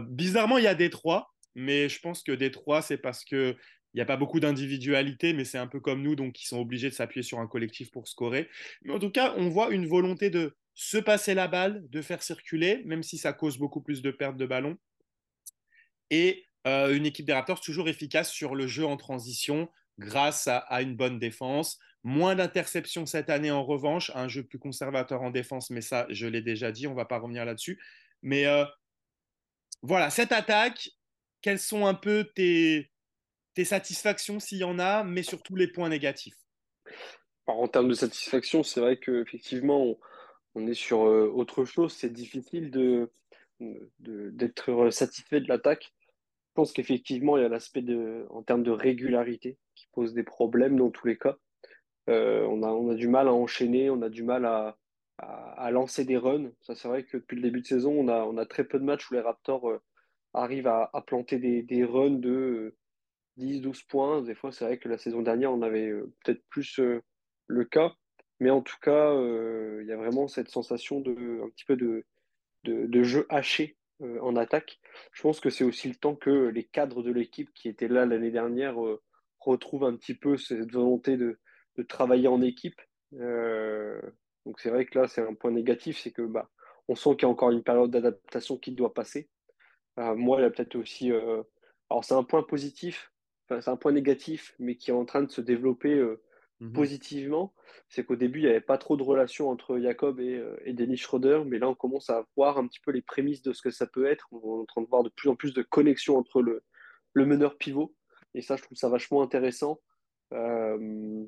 bizarrement, il y a Détroit, mais je pense que Détroit, c'est parce que n'y a pas beaucoup d'individualité, mais c'est un peu comme nous, donc ils sont obligés de s'appuyer sur un collectif pour scorer. Mais en tout cas, on voit une volonté de, se passer la balle, de faire circuler, même si ça cause beaucoup plus de pertes de ballon. Et euh, une équipe des Raptors toujours efficace sur le jeu en transition grâce à, une bonne défense. Moins d'interceptions cette année en revanche, un jeu plus conservateur en défense, mais ça, je l'ai déjà dit, on ne va pas revenir là-dessus. Mais euh, voilà, cette attaque, quelles sont un peu tes, tes satisfactions s'il y en a, mais surtout les points négatifs En termes de satisfaction, c'est vrai qu'effectivement, on on est sur euh, autre chose. C'est difficile de, d'être satisfait de l'attaque. Je pense qu'effectivement, il y a l'aspect en termes de régularité qui pose des problèmes dans tous les cas. Euh, on, a, on a du mal à enchaîner, on a du mal à, à, lancer des runs. Ça, c'est vrai que depuis le début de saison, on a, on a très peu de matchs où les Raptors euh, arrivent à, planter des runs de 10-12 points. Des fois, c'est vrai que la saison dernière, on avait peut-être plus le cas. Mais en tout cas, euh, il y a vraiment cette sensation de un petit peu de, de, jeu haché euh, en attaque. Je pense que c'est aussi le temps que les cadres de l'équipe qui étaient là l'année dernière euh, retrouvent un petit peu cette volonté de, de travailler en équipe. donc c'est vrai que là, c'est un point négatif, c'est que bah, on sent qu'il y a encore une période d'adaptation qui doit passer. moi, il y a peut-être aussi... alors c'est un point positif, enfin, c'est un point négatif, mais qui est en train de se développer Mhm. positivement, c'est qu'au début, il n'y avait pas trop de relation entre Jacob et, euh, et Dennis Schroeder, mais là, on commence à voir un petit peu les prémices de ce que ça peut être. On est en train de voir de plus en plus de connexions entre le, le meneur pivot, et ça, je trouve ça vachement intéressant. Euh,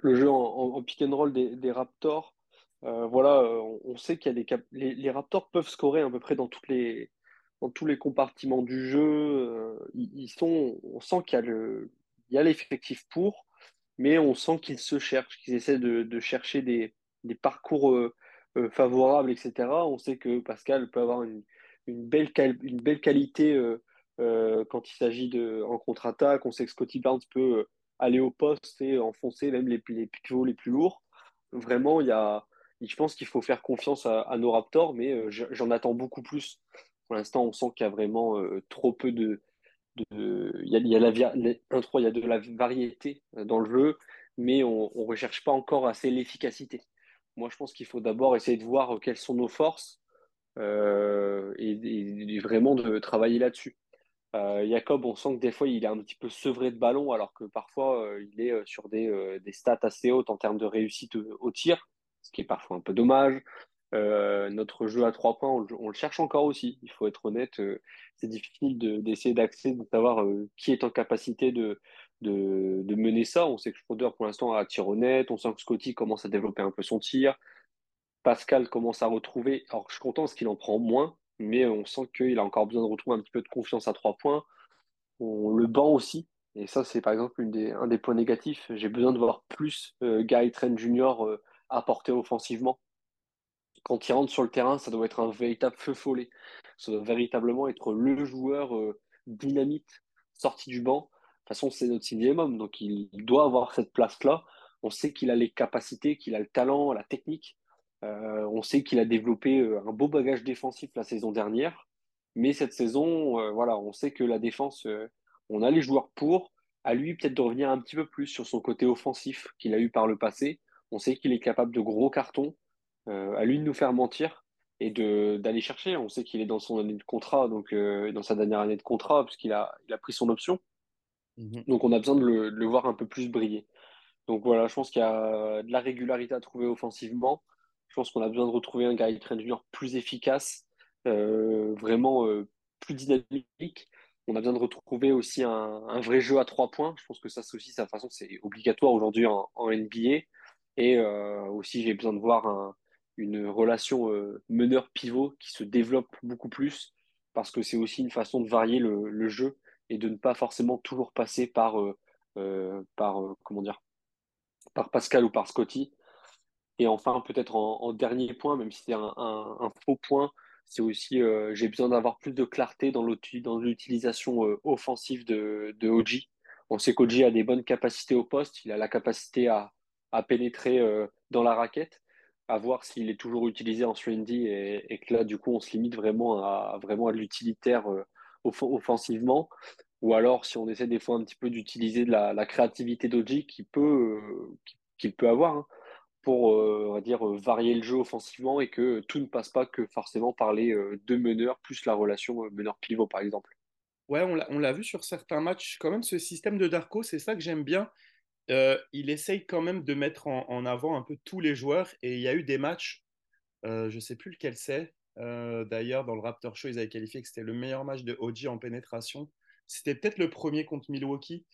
le jeu en, pick and roll des, Raptors, euh, voilà, on, sait qu'il y a des les, les, Raptors peuvent scorer à peu près dans toutes les dans tous les compartiments du jeu. ils, sont, on sent qu'il y a l'effectif pour mais on sent qu'ils se cherchent, qu'ils essaient de, chercher des, parcours euh, euh, favorables, etc. On sait que Pascal peut avoir une, belle, qualité euh, quand il s'agit en contre-attaque. On sait que Scotty Barnes peut aller au poste et enfoncer même les, pivots les plus lourds. Vraiment, il y a, je pense qu'il faut faire confiance à, nos Raptors, mais j'en attends beaucoup plus. Pour l'instant, on sent qu'il y a vraiment trop peu de, il y a, la, de la variété euh, dans le jeu, mais on ne recherche pas encore assez l'efficacité. Moi, je pense qu'il faut d'abord essayer de voir quelles sont nos forces euh, et, vraiment de travailler là-dessus. Euh, Jacob, on sent que des fois, il est un petit peu sevré de ballon, alors que parfois, il est sur des, stats assez hautes en termes de réussite au tir, ce qui est parfois un peu dommage. Notre jeu à trois points, on, le cherche encore aussi. Il faut être honnête, c'est difficile d'essayer d'accéder, de savoir qui est en capacité de, mener ça. On sait que Schroeder, pour l'instant, a tir honnête. On sent que Scotty commence à développer un peu son tir. Pascal commence à retrouver. Alors, je suis content parce qu'il en prend moins, mais on sent qu'il a encore besoin de retrouver un petit peu de confiance à trois points. On le banc aussi. Et ça, c'est par exemple un des points négatifs. J'ai besoin de voir plus euh, Guy Trent Jr. Euh, apporter offensivement. Quand il rentre sur le terrain, ça doit être un véritable feu follet. Ça doit véritablement être le joueur euh, dynamite sorti du banc toute façon, c'est notre minimum, donc il doit avoir cette place-là. On sait qu'il a les capacités, qu'il a le talent, la technique. Euh, on sait qu'il a développé euh, un beau bagage défensif la saison dernière. Mais cette saison, voilà, on sait que la défense, on a les joueurs pour. À lui, peut-être de revenir un petit peu plus sur son côté offensif qu'il a eu par le passé. On sait qu'il est capable de gros cartons. À lui de nous faire mentir et d'aller chercher. On sait qu'il est dans son année de contrat, donc dans sa dernière année de contrat, puisqu'il a, il a pris son option. Mhm. Donc on a besoin de le, voir un peu plus briller. Donc voilà, je pense qu'il y a de la régularité à trouver offensivement. Je pense qu'on a besoin de retrouver un Gary Trent Jr. plus efficace, euh, vraiment euh, plus dynamique. On a besoin de retrouver aussi un, vrai jeu à trois points. Je pense que ça, c'est aussi sa façon, c'est obligatoire aujourd'hui en, NBA. Et euh, aussi, j'ai besoin de voir une relation meneur-pivot qui se développe beaucoup plus parce que c'est aussi une façon de varier le jeu et de ne pas forcément toujours passer par, euh, euh, par euh, Pascal ou par Scotty. Et enfin, peut-être en, dernier point, même si c'est un, faux point, c'est aussi j'ai besoin d'avoir plus de clarté dans l'utilisation offensive de, OG. On sait qu'OG a des bonnes capacités au poste, il a la capacité à pénétrer dans la raquette, à voir s'il est toujours utilisé en 3 et, et, que là, du coup, on se limite vraiment à, vraiment à l'utilitaire offensivement, ou alors si on essaie des fois un petit peu d'utiliser de la, créativité d'Oji qui peut, euh, qu'il peut avoir hein, pour euh, on va dire varier le jeu offensivement et que tout ne passe pas que forcément par les euh, deux meneurs plus la relation meneur-pivot par exemple. Ouais, on l'a vu sur certains matchs. Quand même, ce système de Darko, c'est ça que j'aime bien. Il essaye quand même de mettre en, avant un peu tous les joueurs. Et il y a eu des matchs, je ne sais plus lequel c'est, euh, d'ailleurs, dans le Raptor Show, ils avaient qualifié que c'était le meilleur match de OG en pénétration. C'était peut-être le premier contre Milwaukee.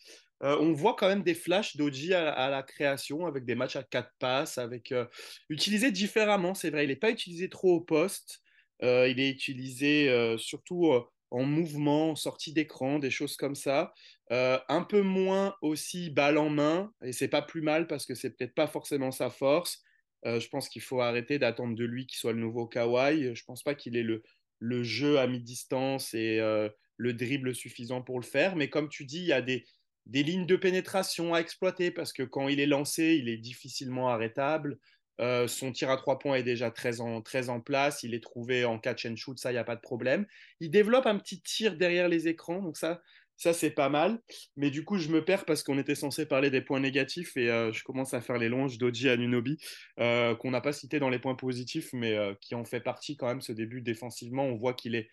Euh, on voit quand même des flashs d'OG à, la création, avec des matchs à quatre passes, avec euh, utilisé différemment, c'est vrai. Il n'est pas utilisé trop au poste. il est utilisé surtout en mouvement, sortie d'écran, des choses comme ça. un peu moins aussi balle en main, et c'est pas plus mal parce que c'est peut-être pas forcément sa force. Euh, je pense qu'il faut arrêter d'attendre de lui qu'il soit le nouveau Kawhi. Je pense pas qu'il ait le, le jeu à mi-distance et euh, le dribble suffisant pour le faire. Mais comme tu dis, il y a des, des lignes de pénétration à exploiter parce que quand il est lancé, il est difficilement arrêtable. Euh, son tir à trois points est déjà très en, très en place. Il est trouvé en catch and shoot, ça, il n'y a pas de problème. Il développe un petit tir derrière les écrans. Donc ça, ça, c'est pas mal. Mais du coup, je me perds parce qu'on était censé parler des points négatifs et euh, je commence à faire les longes d'Oji Anunobi, euh, qu'on n'a pas cité dans les points positifs, mais euh, qui en fait partie quand même. Ce début défensivement, on voit qu'il est,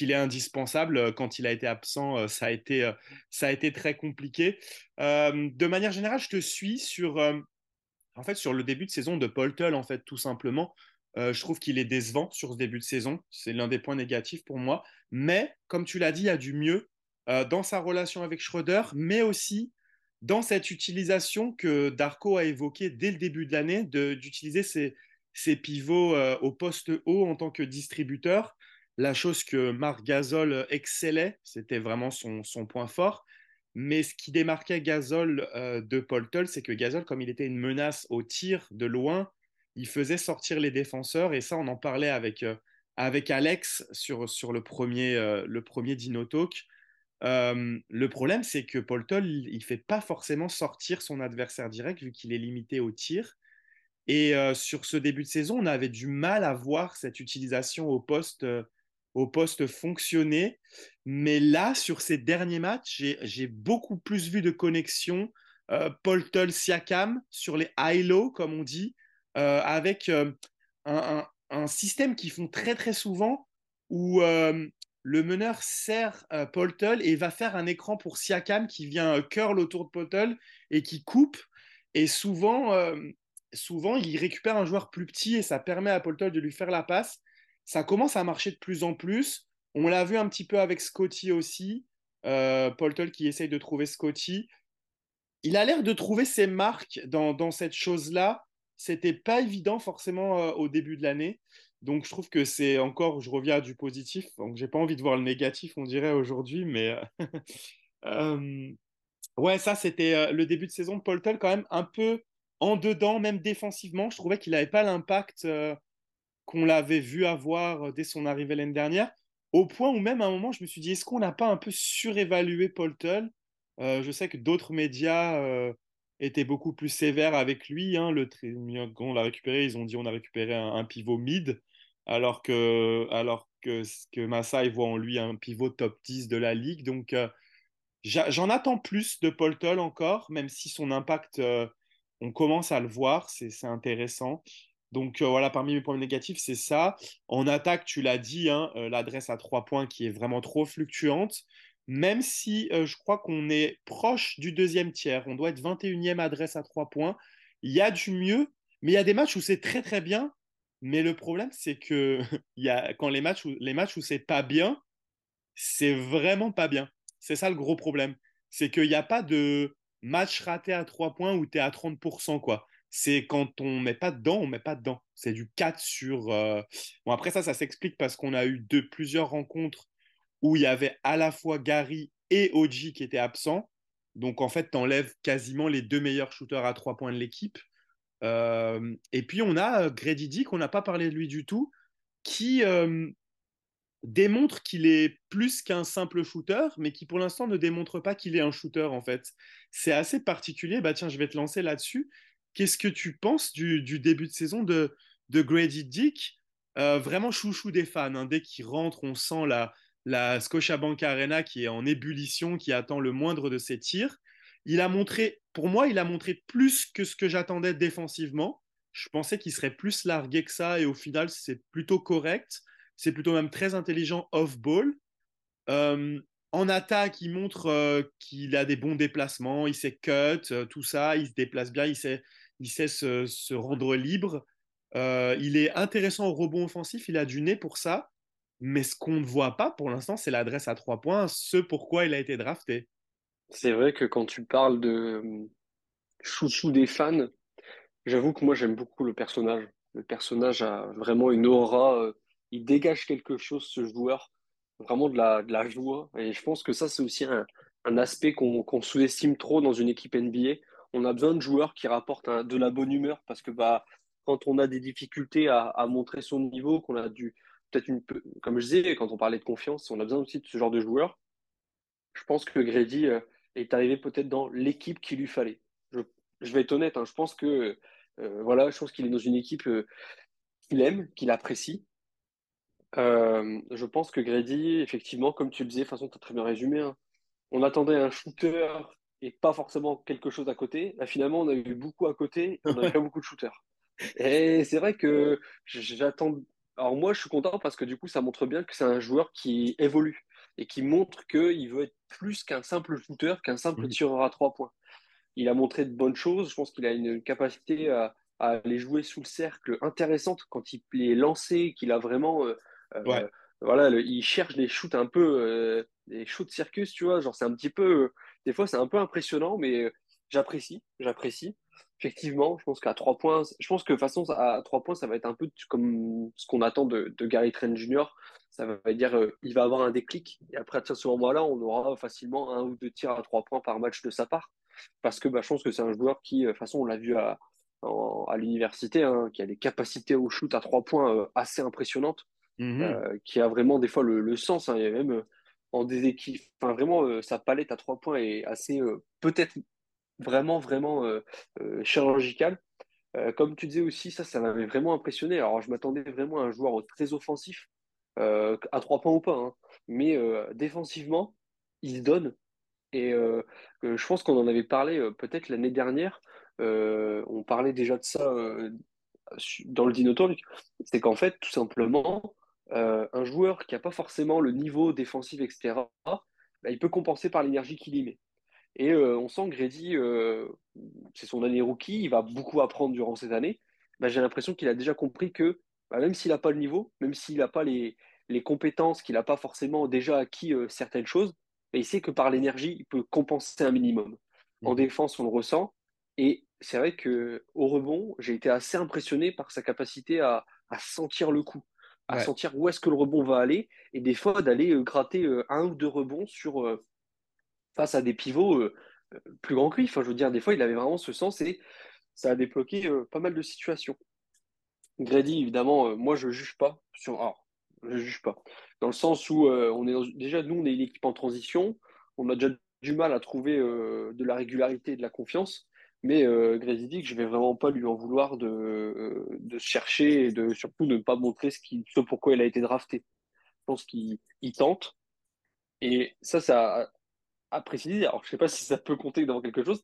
est indispensable. Quand il a été absent, ça, a été, ça a été très compliqué. de manière générale, je te suis sur, en fait, sur le début de saison de Paul Tull, en fait, tout simplement. je trouve qu'il est décevant sur ce début de saison. C'est l'un des points négatifs pour moi. Mais, comme tu l'as dit, il y a du mieux. Euh, dans sa relation avec Schroeder, mais aussi dans cette utilisation que Darko a évoquée dès le début de l'année, d'utiliser ses, pivots euh, au poste haut en tant que distributeur, la chose que Marc Gasol excellait, c'était vraiment son, point fort. Mais ce qui démarquait Gasol euh, de Paul Tull, c'est que Gasol, comme il était une menace au tir de loin, il faisait sortir les défenseurs. Et ça, on en parlait avec, avec Alex sur, sur le premier, le premier Dino Talk. Euh, le problème, c'est que Paul Toll, il ne fait pas forcément sortir son adversaire direct vu qu'il est limité au tir. Et euh, sur ce début de saison, on avait du mal à voir cette utilisation au poste, euh, au poste fonctionner. Mais là, sur ces derniers matchs, j'ai beaucoup plus vu de connexion Paul Toll Siakam sur les high-low, comme on dit, avec un, un, système qu'ils font très très souvent où le meneur sert euh, Poltel et va faire un écran pour Siakam qui vient euh, curl autour de Poltel et qui coupe. Et souvent, euh, souvent, il récupère un joueur plus petit et ça permet à Paul Toll de lui faire la passe. Ça commence à marcher de plus en plus. On l'a vu un petit peu avec Scotty aussi. Euh, Paul Toll qui essaye de trouver Scotty. Il a l'air de trouver ses marques dans, cette chose-là. C'était pas évident forcément euh, au début de l'année. Donc je trouve que c'est encore, je reviens à du positif. Donc j'ai pas envie de voir le négatif, on dirait aujourd'hui, mais euh, ouais, ça c'était le début de saison de Paul Toll quand même un peu en dedans, même défensivement. Je trouvais qu'il n'avait pas l'impact qu'on l'avait vu avoir dès son arrivée l'année dernière. Au point où même à un moment, je me suis dit, est-ce qu'on n'a pas un peu surévalué Paul Tull? Euh, Je sais que d'autres médias euh, étaient beaucoup plus sévères avec lui. Hein, le quand on l'a récupéré, ils ont dit on a récupéré un, pivot mid, alors que, alors voit en lui un pivot top 10 de la ligue. Donc euh, j'en attends plus de Paul Tull encore, même si son impact, on commence à le voir, c'est intéressant. Donc euh, voilà, parmi mes points négatifs, c'est ça. En attaque, tu l'as dit, hein, euh, l'adresse à trois points qui est vraiment trop fluctuante. Même si euh, je crois qu'on est proche du deuxième tiers, on doit être 21e adresse à trois points. Il y a du mieux, mais il y a des matchs où c'est très très bien. Mais le problème, c'est que quand les matchs où, les matchs où c'est pas bien, c'est vraiment pas bien. C'est ça le gros problème. C'est qu'il n'y a pas de match raté à trois points où tu es à 30%. quoi c'est quand on met pas dedans, on met pas dedans. C'est du 4 sur. Euh, bon, après, ça, ça s'explique parce qu'on a eu de, plusieurs rencontres où il y avait à la fois Gary et Oji qui étaient absents. Donc, en fait, tu enlèves quasiment les deux meilleurs shooters à trois points de l'équipe. Euh, et puis, on a euh, Grady Dick, on n'a pas parlé de lui du tout, qui démontre qu'il est plus qu'un simple shooter, mais qui pour l'instant ne démontre pas qu'il est un shooter, en fait. C'est assez particulier. Bah, tiens, je vais te lancer là-dessus. Qu'est-ce que tu penses du, début de saison de, Grady Dick euh, Vraiment chouchou des fans. Hein. Dès qu'il rentre, on sent la, la Scotiabank Arena qui est en ébullition, qui attend le moindre de ses tirs. Il a montré, pour moi, il a montré plus que ce que j'attendais défensivement. Je pensais qu'il serait plus largué que ça et au final, c'est plutôt correct. C'est plutôt même très intelligent off-ball. Euh, en attaque, il montre euh, qu'il a des bons déplacements, il sait cut, tout ça, il se déplace bien, il sait, il sait se, rendre libre. Euh, il est intéressant au rebond offensif, il a du nez pour ça. Mais ce qu'on ne voit pas pour l'instant, c'est l'adresse à trois points, ce pourquoi il a été drafté. C'est vrai que quand tu parles de euh, chouchou des fans, j'avoue que moi j'aime beaucoup le personnage. Le personnage a vraiment une aura, euh, il dégage quelque chose, ce joueur, vraiment de la, de la joie. Et je pense que ça, c'est aussi un, aspect qu'on sous-estime trop dans une équipe NBA on a besoin de joueurs qui rapportent de la bonne humeur parce que bah, quand on a des difficultés à, montrer son niveau, qu'on a dû peut-être une comme je disais, quand on parlait de confiance, on a besoin aussi de ce genre de joueurs. Je pense que Grady euh, est arrivé peut-être dans l'équipe qu'il lui fallait. Je, vais être honnête, hein, je pense que euh, voilà, je pense qu'il est dans une équipe euh, qu'il aime, qu'il apprécie. je pense que Grady, effectivement, comme tu le disais, de toute façon, tu as très bien résumé, hein, on attendait un shooter et pas forcément quelque chose à côté. Là, finalement, on a eu beaucoup à côté, on a pas beaucoup de shooters. Et c'est vrai que j'attends. Alors moi, je suis content parce que du coup, ça montre bien que c'est un joueur qui évolue et qui montre qu'il veut être plus qu'un simple shooter, qu'un simple tireur à trois points. Il a montré de bonnes choses. Je pense qu'il a une capacité à, à, les jouer sous le cercle intéressante quand il est lancé, qu'il a vraiment. Euh, euh, voilà, il cherche des shoots un peu, euh, des shoots circus, tu vois. Genre, c'est un petit peu des fois, c'est un peu impressionnant, mais j'apprécie, j'apprécie. Effectivement, je pense qu'à trois points, je pense que de façon, à trois points, ça va être un peu comme ce qu'on attend de, Gary Trent Jr. Ça va dire, euh, il va avoir un déclic, et après, à ce moment-là, on aura facilement un ou deux tirs à trois points par match de sa part. Parce que bah, je pense que c'est un joueur qui, de toute façon, on l'a vu à, à l'université, hein, qui a des capacités au shoot à trois points euh, assez impressionnantes, euh, qui a vraiment des fois le, sens. Hein. il y a même en des équipes. Enfin, vraiment, euh, sa palette à trois points est assez, euh, peut-être vraiment, vraiment euh, chirurgicale. comme tu disais aussi, ça, ça m'avait vraiment impressionné. Alors, je m'attendais vraiment à un joueur très offensif, à trois points ou pas. Hein. Mais défensivement, il donne. Et je pense qu'on en avait parlé peut-être l'année dernière. on parlait déjà de ça dans le Dino C'est qu'en fait, tout simplement, euh, un joueur qui n'a pas forcément le niveau défensif, etc., bah, il peut compenser par l'énergie qu'il y met. Et euh, on sent que Grady, euh, c'est son année rookie, il va beaucoup apprendre durant cette année. Bah, j'ai l'impression qu'il a déjà compris que bah, même s'il n'a pas le niveau, même s'il n'a pas les, les compétences, qu'il n'a pas forcément déjà acquis certaines choses, il sait que par l'énergie, il peut compenser un minimum. En Mhm. défense, on le ressent. Et c'est vrai que au rebond, j'ai été assez impressionné par sa capacité à, à sentir le coup, à Ouais. sentir où est-ce que le rebond va aller, et des fois d'aller euh, gratter euh, un ou deux rebonds sur, euh, face à des pivots plus grands que lui. Enfin, je veux dire, des fois, il avait vraiment ce sens et ça a débloqué pas mal de situations. Grady, évidemment, moi, je juge pas sur. Alors, je juge pas. Dans le sens où euh, on est dans- déjà, nous, on est une équipe en transition. On a déjà du mal à trouver euh, de la régularité et de la confiance. Mais euh, Grady Dick, je vais vraiment pas lui en vouloir de, euh, de chercher et de surtout de ne pas montrer ce, qui, ce pourquoi il a été drafté. Je pense qu'il il tente. Et ça, ça a précisé. Alors, je sais pas si ça peut compter dans quelque chose.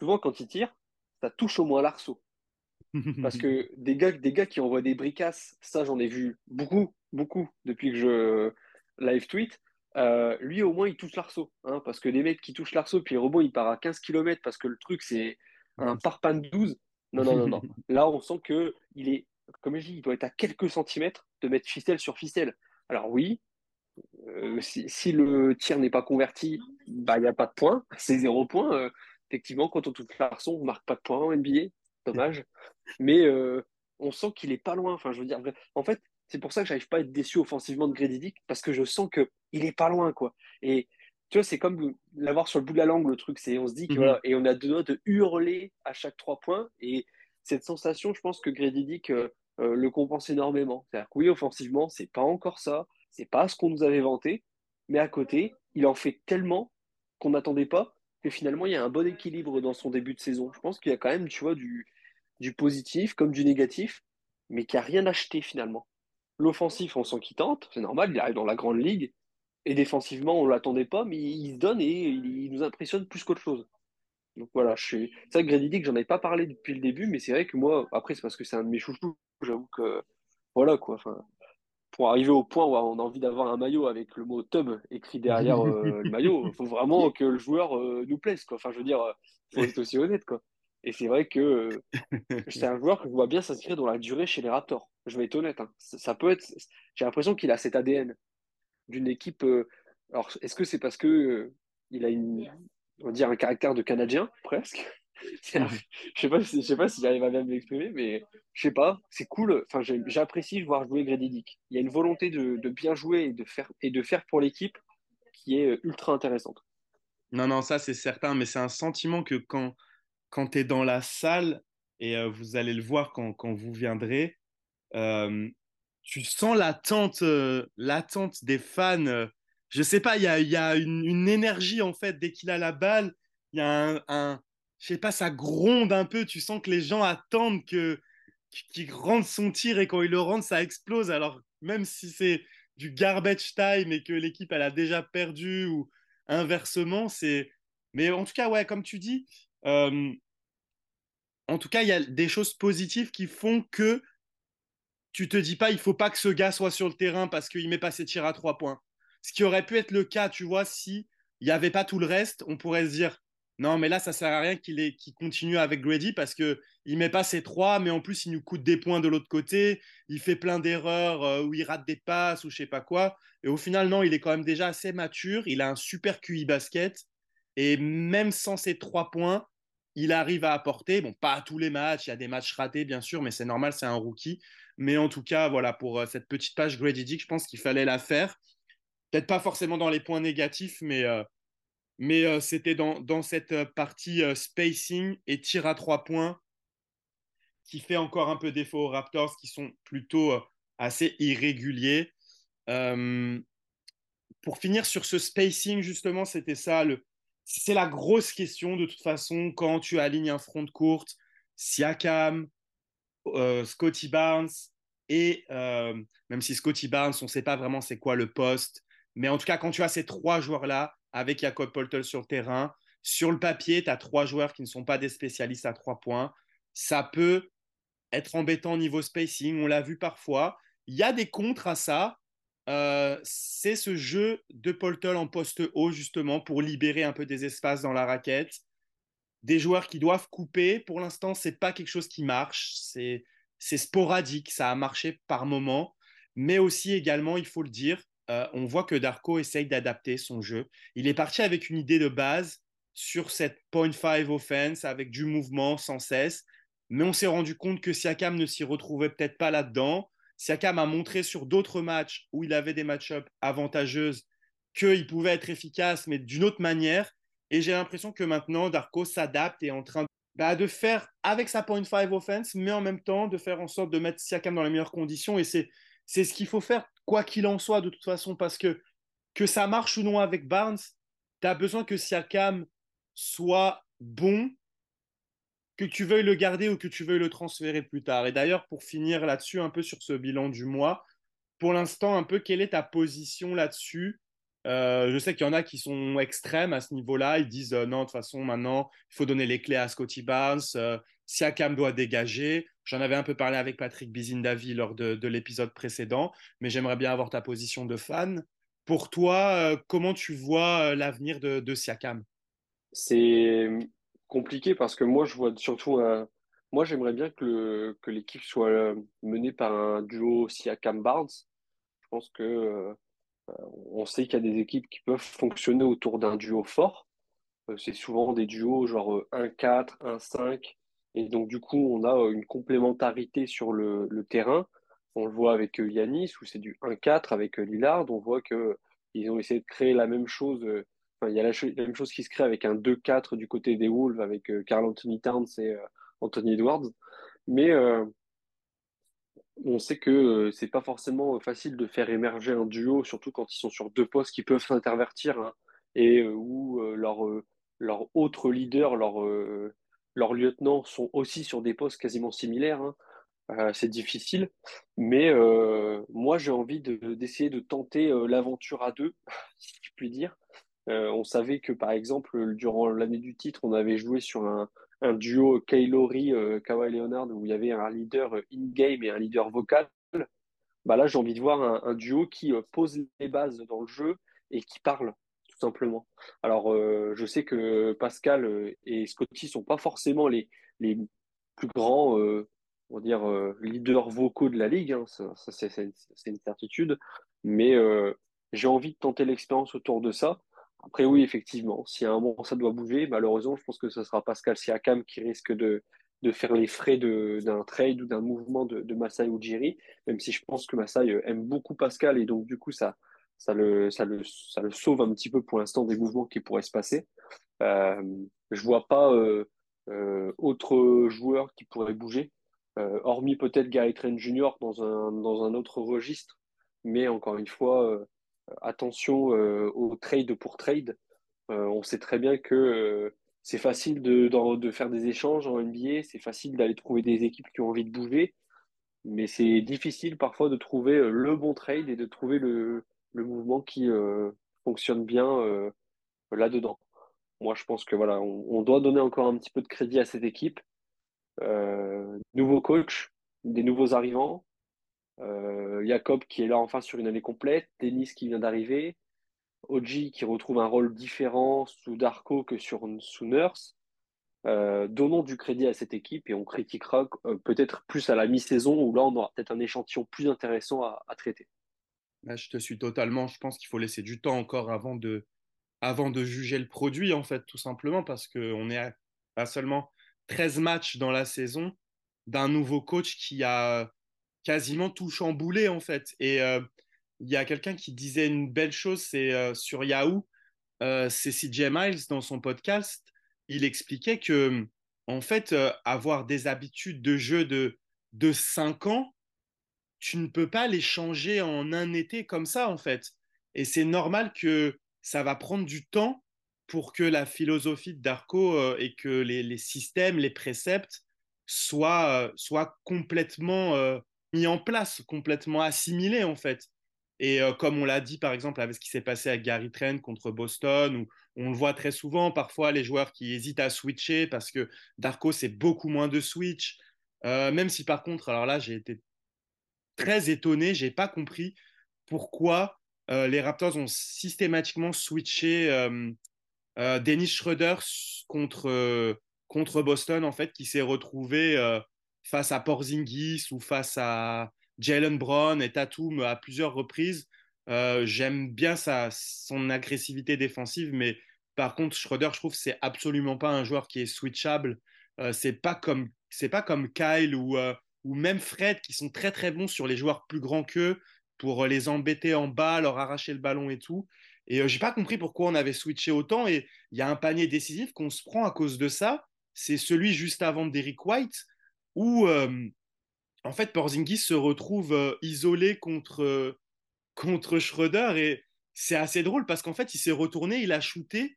Souvent, quand il tire, ça touche au moins l'arceau. Parce que des gars, des gars qui envoient des bricasses, ça j'en ai vu beaucoup, beaucoup depuis que je live tweet. Euh, lui au moins il touche l'arceau. Hein, parce que des mecs qui touchent l'arceau, puis le rebond il part à 15 km parce que le truc c'est un parpaing de 12. Non, non, non, non. Là on sent que il est, comme je dis, il doit être à quelques centimètres de mettre ficelle sur ficelle. Alors oui, euh, si, si le tir n'est pas converti, bah il n'y a pas de point, c'est zéro point. Euh, effectivement, quand on touche l'arceau, on ne marque pas de point en NBA. Dommage mais on sent qu'il est pas loin. Enfin, je veux dire, en fait, c'est pour ça que j'arrive pas à être déçu offensivement de Grady Dick, parce que je sens que il est pas loin, quoi. Et tu vois, c'est comme l'avoir sur le bout de la langue, le truc. C'est, on se dit que Mhm. voilà, et on a deux doigts de hurler à chaque trois points. Et cette sensation, je pense que Grady Dick euh, euh, le compense énormément. C'est-à-dire que oui, offensivement, c'est pas encore ça, c'est pas ce qu'on nous avait vanté, mais à côté, il en fait tellement qu'on n'attendait pas que finalement, il y a un bon équilibre dans son début de saison. Je pense qu'il y a quand même, tu vois, du du positif comme du négatif, mais qui a rien acheté finalement. L'offensif, on sent qu'il tente, c'est normal, il arrive dans la grande ligue, et défensivement, on ne l'attendait pas, mais il se donne et il, nous impressionne plus qu'autre chose. Donc voilà, je suis... c'est vrai que Grady Dick, j'en avais pas parlé depuis le début, mais c'est vrai que moi, après, c'est parce que c'est un de mes chouchous, j'avoue que voilà quoi. Enfin, pour arriver au point où on a envie d'avoir un maillot avec le mot tub écrit derrière euh, le maillot, il faut vraiment que le joueur euh, nous plaise quoi. Enfin, je veux dire, euh, faut être aussi honnête quoi. Et c'est vrai que euh, c'est un joueur que je vois bien s'inscrire dans la durée chez les Raptors. Je vais être honnête. hein. Ça, ça peut être. J'ai l'impression qu'il a cet ADN d'une équipe. euh, Alors, est-ce que c'est parce que euh, il a une, on va dire un caractère de Canadien presque? Je sais pas, si- je sais pas si j'arrive à bien m'exprimer, mais je sais pas. C'est cool. Enfin, j'apprécie voir jouer Grady Dick. Il y a une volonté de, de bien jouer et de faire et de faire pour l'équipe qui est ultra intéressante. Non, non, ça c'est certain, mais c'est un sentiment que quand, quand tu es dans la salle, et vous allez le voir quand, quand vous viendrez, tu sens l'attente, l'attente des fans. je sais pas, il y a, y a une, une énergie en fait dès qu'il a la balle. Il y a un, un, je sais pas, ça gronde un peu. Tu sens que les gens attendent que qu'il rentre son tir et quand il le rentre, ça explose. Alors même si c'est du garbage time et que l'équipe elle a déjà perdu ou inversement, c'est. Mais en tout cas, ouais, comme tu dis. Euh, en tout cas, il y a des choses positives qui font que tu te dis pas, il faut pas que ce gars soit sur le terrain parce qu'il met pas ses tirs à trois points. Ce qui aurait pu être le cas, tu vois, si il n'y avait pas tout le reste, on pourrait se dire, non, mais là, ça sert à rien qu'il continue avec Grady parce que il met pas ses trois, mais en plus, il nous coûte des points de l'autre côté. Il fait plein d'erreurs euh, où il rate des passes ou je sais pas quoi. Et au final, non, il est quand même déjà assez mature. Il a un super QI basket. Et même sans ses trois points, il arrive à apporter. Bon, pas à tous les matchs. Il y a des matchs ratés, bien sûr, mais c'est normal, c'est un rookie. Mais en tout cas, voilà, pour euh, cette petite page Grady Dick, je pense qu'il fallait la faire. Peut-être pas forcément dans les points négatifs, mais, euh, mais euh, c'était dans, dans cette partie spacing et tir à trois points qui fait encore un peu défaut aux Raptors, qui sont plutôt assez irréguliers. Pour finir sur ce spacing, justement, c'était ça. Le... C'est la grosse question de toute façon quand tu alignes un front de courte, Siakam, euh, Scotty Barnes et euh, même si Scotty Barnes, on ne sait pas vraiment c'est quoi le poste, mais en tout cas, quand tu as ces trois joueurs-là avec Jacob Poltel sur le terrain, sur le papier, tu as trois joueurs qui ne sont pas des spécialistes à trois points. Ça peut être embêtant au niveau spacing, on l'a vu parfois. Il y a des contres à ça. Euh, c'est ce jeu de Poltol en poste haut, justement, pour libérer un peu des espaces dans la raquette. Des joueurs qui doivent couper. Pour l'instant, c'est pas quelque chose qui marche. C'est sporadique. Ça a marché par moment. Mais aussi, également, il faut le dire, euh, on voit que Darko essaye d'adapter son jeu. Il est parti avec une idée de base sur cette point five offense avec du mouvement sans cesse. Mais on s'est rendu compte que Siakam ne s'y retrouvait peut-être pas là-dedans. Siakam a montré sur d'autres matchs où il avait des match-ups avantageuses qu'il pouvait être efficace, mais d'une autre manière. Et j'ai l'impression que maintenant, Darko s'adapte et est en train bah, de faire avec sa point five offense, mais en même temps de faire en sorte de mettre Siakam dans les meilleures conditions. Et c'est c'est ce qu'il faut faire, quoi qu'il en soit, de toute façon, parce que que ça marche ou non avec Barnes, tu as besoin que Siakam soit bon, que tu veuilles le garder ou que tu veuilles le transférer plus tard. Et d'ailleurs, pour finir là-dessus, un peu sur ce bilan du mois, pour l'instant, un peu, quelle est ta position là-dessus? Euh, je sais qu'il y en a qui sont extrêmes à ce niveau-là. Ils disent euh, non, de toute façon, maintenant, il faut donner les clés à Scotty Barnes. Euh, Siakam doit dégager. J'en avais un peu parlé avec Patrick Bizindavi lors de, l'épisode précédent, mais j'aimerais bien avoir ta position de fan. Pour toi, comment tu vois l'avenir de, Siakam? C'est compliqué parce que moi, je vois surtout Moi, j'aimerais bien que l'équipe soit menée par un duo Siakam-Barnes. Je pense que on sait qu'il y a des équipes qui peuvent fonctionner autour d'un duo fort. Euh, c'est souvent des duos genre 1-4, euh, 1-5. Et donc, du coup, on a euh, une complémentarité sur le, terrain. On le voit avec Yanis, où c'est du 1-4 avec Lillard. On voit qu'ils ont essayé de créer la même chose. Il y a la, même chose qui se crée avec un 2-4 du côté des Wolves avec Carl Anthony Towns et Anthony Edwards. Mais on sait que euh, c'est pas forcément facile de faire émerger un duo, surtout quand ils sont sur deux postes qui peuvent s'intervertir hein, et euh, où euh, leur, leur autre leader, leur, leur lieutenant sont aussi sur des postes quasiment similaires. Hein. c'est difficile, mais moi j'ai envie d'essayer de, tenter l'aventure à deux, si je puis dire. On savait que par exemple durant l'année du titre, on avait joué sur un, duo Kaylori, euh, Kawhi Leonard où il y avait un leader euh, in-game et un leader vocal. Bah là, j'ai envie de voir un, duo qui euh, pose les bases dans le jeu et qui parle, tout simplement. Alors, je sais que Pascal et Scotty sont pas forcément les, les plus grands on dire, leaders vocaux de la ligue, hein. c'est une certitude, mais j'ai envie de tenter l'expérience autour de ça. Après, oui, effectivement, si à un moment ça doit bouger, malheureusement, je pense que ce sera Pascal Siakam qui risque de, de faire les frais d'un trade ou d'un mouvement de, de Masai Ujiri, même si je pense que Masai euh, aime beaucoup Pascal et donc du coup, ça, ça, le, ça, le, ça le sauve un petit peu pour l'instant des mouvements qui pourraient se passer. Euh, je vois pas euh, euh, autre joueur qui pourrait bouger, euh, hormis peut-être Gary Trent Jr. dans un, dans un autre registre, mais encore une fois, attention euh, au trade pour trade. Euh, on sait très bien que euh, c'est facile de, faire des échanges en NBA, c'est facile d'aller trouver des équipes qui ont envie de bouger, mais c'est difficile parfois de trouver le bon trade et de trouver le, mouvement qui fonctionne bien là-dedans. Moi, je pense que voilà, on, doit donner encore un petit peu de crédit à cette équipe. nouveau coach, des nouveaux arrivants, euh, Jacob qui est là enfin sur une année complète, Denis qui vient d'arriver, Oji qui retrouve un rôle différent sous Darko que sur, sous Nurse. Euh, donnons du crédit à cette équipe et on critiquera euh, peut-être plus à la mi-saison où là on aura peut-être un échantillon plus intéressant à, traiter. je te suis totalement. Je pense qu'il faut laisser du temps encore avant de, avant de juger le produit, en fait, tout simplement, parce qu'on est à, seulement 13 matchs dans la saison d'un nouveau coach qui a quasiment tout chamboulé en fait. Et euh, il y a quelqu'un qui disait une belle chose, c'est euh, sur Yahoo, euh, c'est CJ Miles dans son podcast, il expliquait que en fait, avoir des habitudes de jeu de, de 5 ans, tu ne peux pas les changer en un été comme ça en fait. Et c'est normal que ça va prendre du temps pour que la philosophie de Darko et que les, les, systèmes, les préceptes soient, soient complètement mis en place, complètement assimilé en fait. Et euh, comme on l'a dit par exemple avec ce qui s'est passé à Gary Trent contre Boston, où on le voit très souvent, parfois les joueurs qui hésitent à switcher parce que Darko c'est beaucoup moins de switch. Euh, même si par contre, alors là j'ai été très étonné, j'ai pas compris pourquoi les Raptors ont systématiquement switché Dennis Schroeder contre, contre Boston, en fait, qui s'est retrouvé face à Porzingis ou face à Jalen Brown et Tatum à plusieurs reprises. Euh, j'aime bien sa, son agressivité défensive, mais par contre, Schroeder, je trouve que c'est absolument pas un joueur qui est switchable. Euh, c'est pas comme pas comme Kyle ou, euh, ou même Fred qui sont très très bons sur les joueurs plus grands qu'eux pour les embêter en bas, leur arracher le ballon et tout. Et j'ai pas compris pourquoi on avait switché autant. Et il y a un panier décisif qu'on se prend à cause de ça. C'est celui juste avant d'Eric White où en fait Porzingis se retrouve isolé contre contre Schroeder et c'est assez drôle parce qu'en fait, il s'est retourné, il a shooté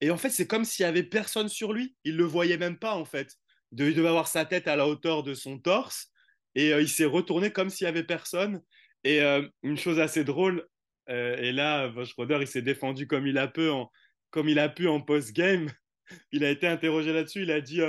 et en fait, c'est comme s'il y avait personne sur lui. Il le voyait même pas en fait. Il devait avoir sa tête à la hauteur de son torse et euh, il s'est retourné comme s'il y avait personne. Et euh, une chose assez drôle, euh, et là, Schroeder, il s'est défendu comme il a pu en, comme il a pu en post-game. Il a été interrogé là-dessus. Il a dit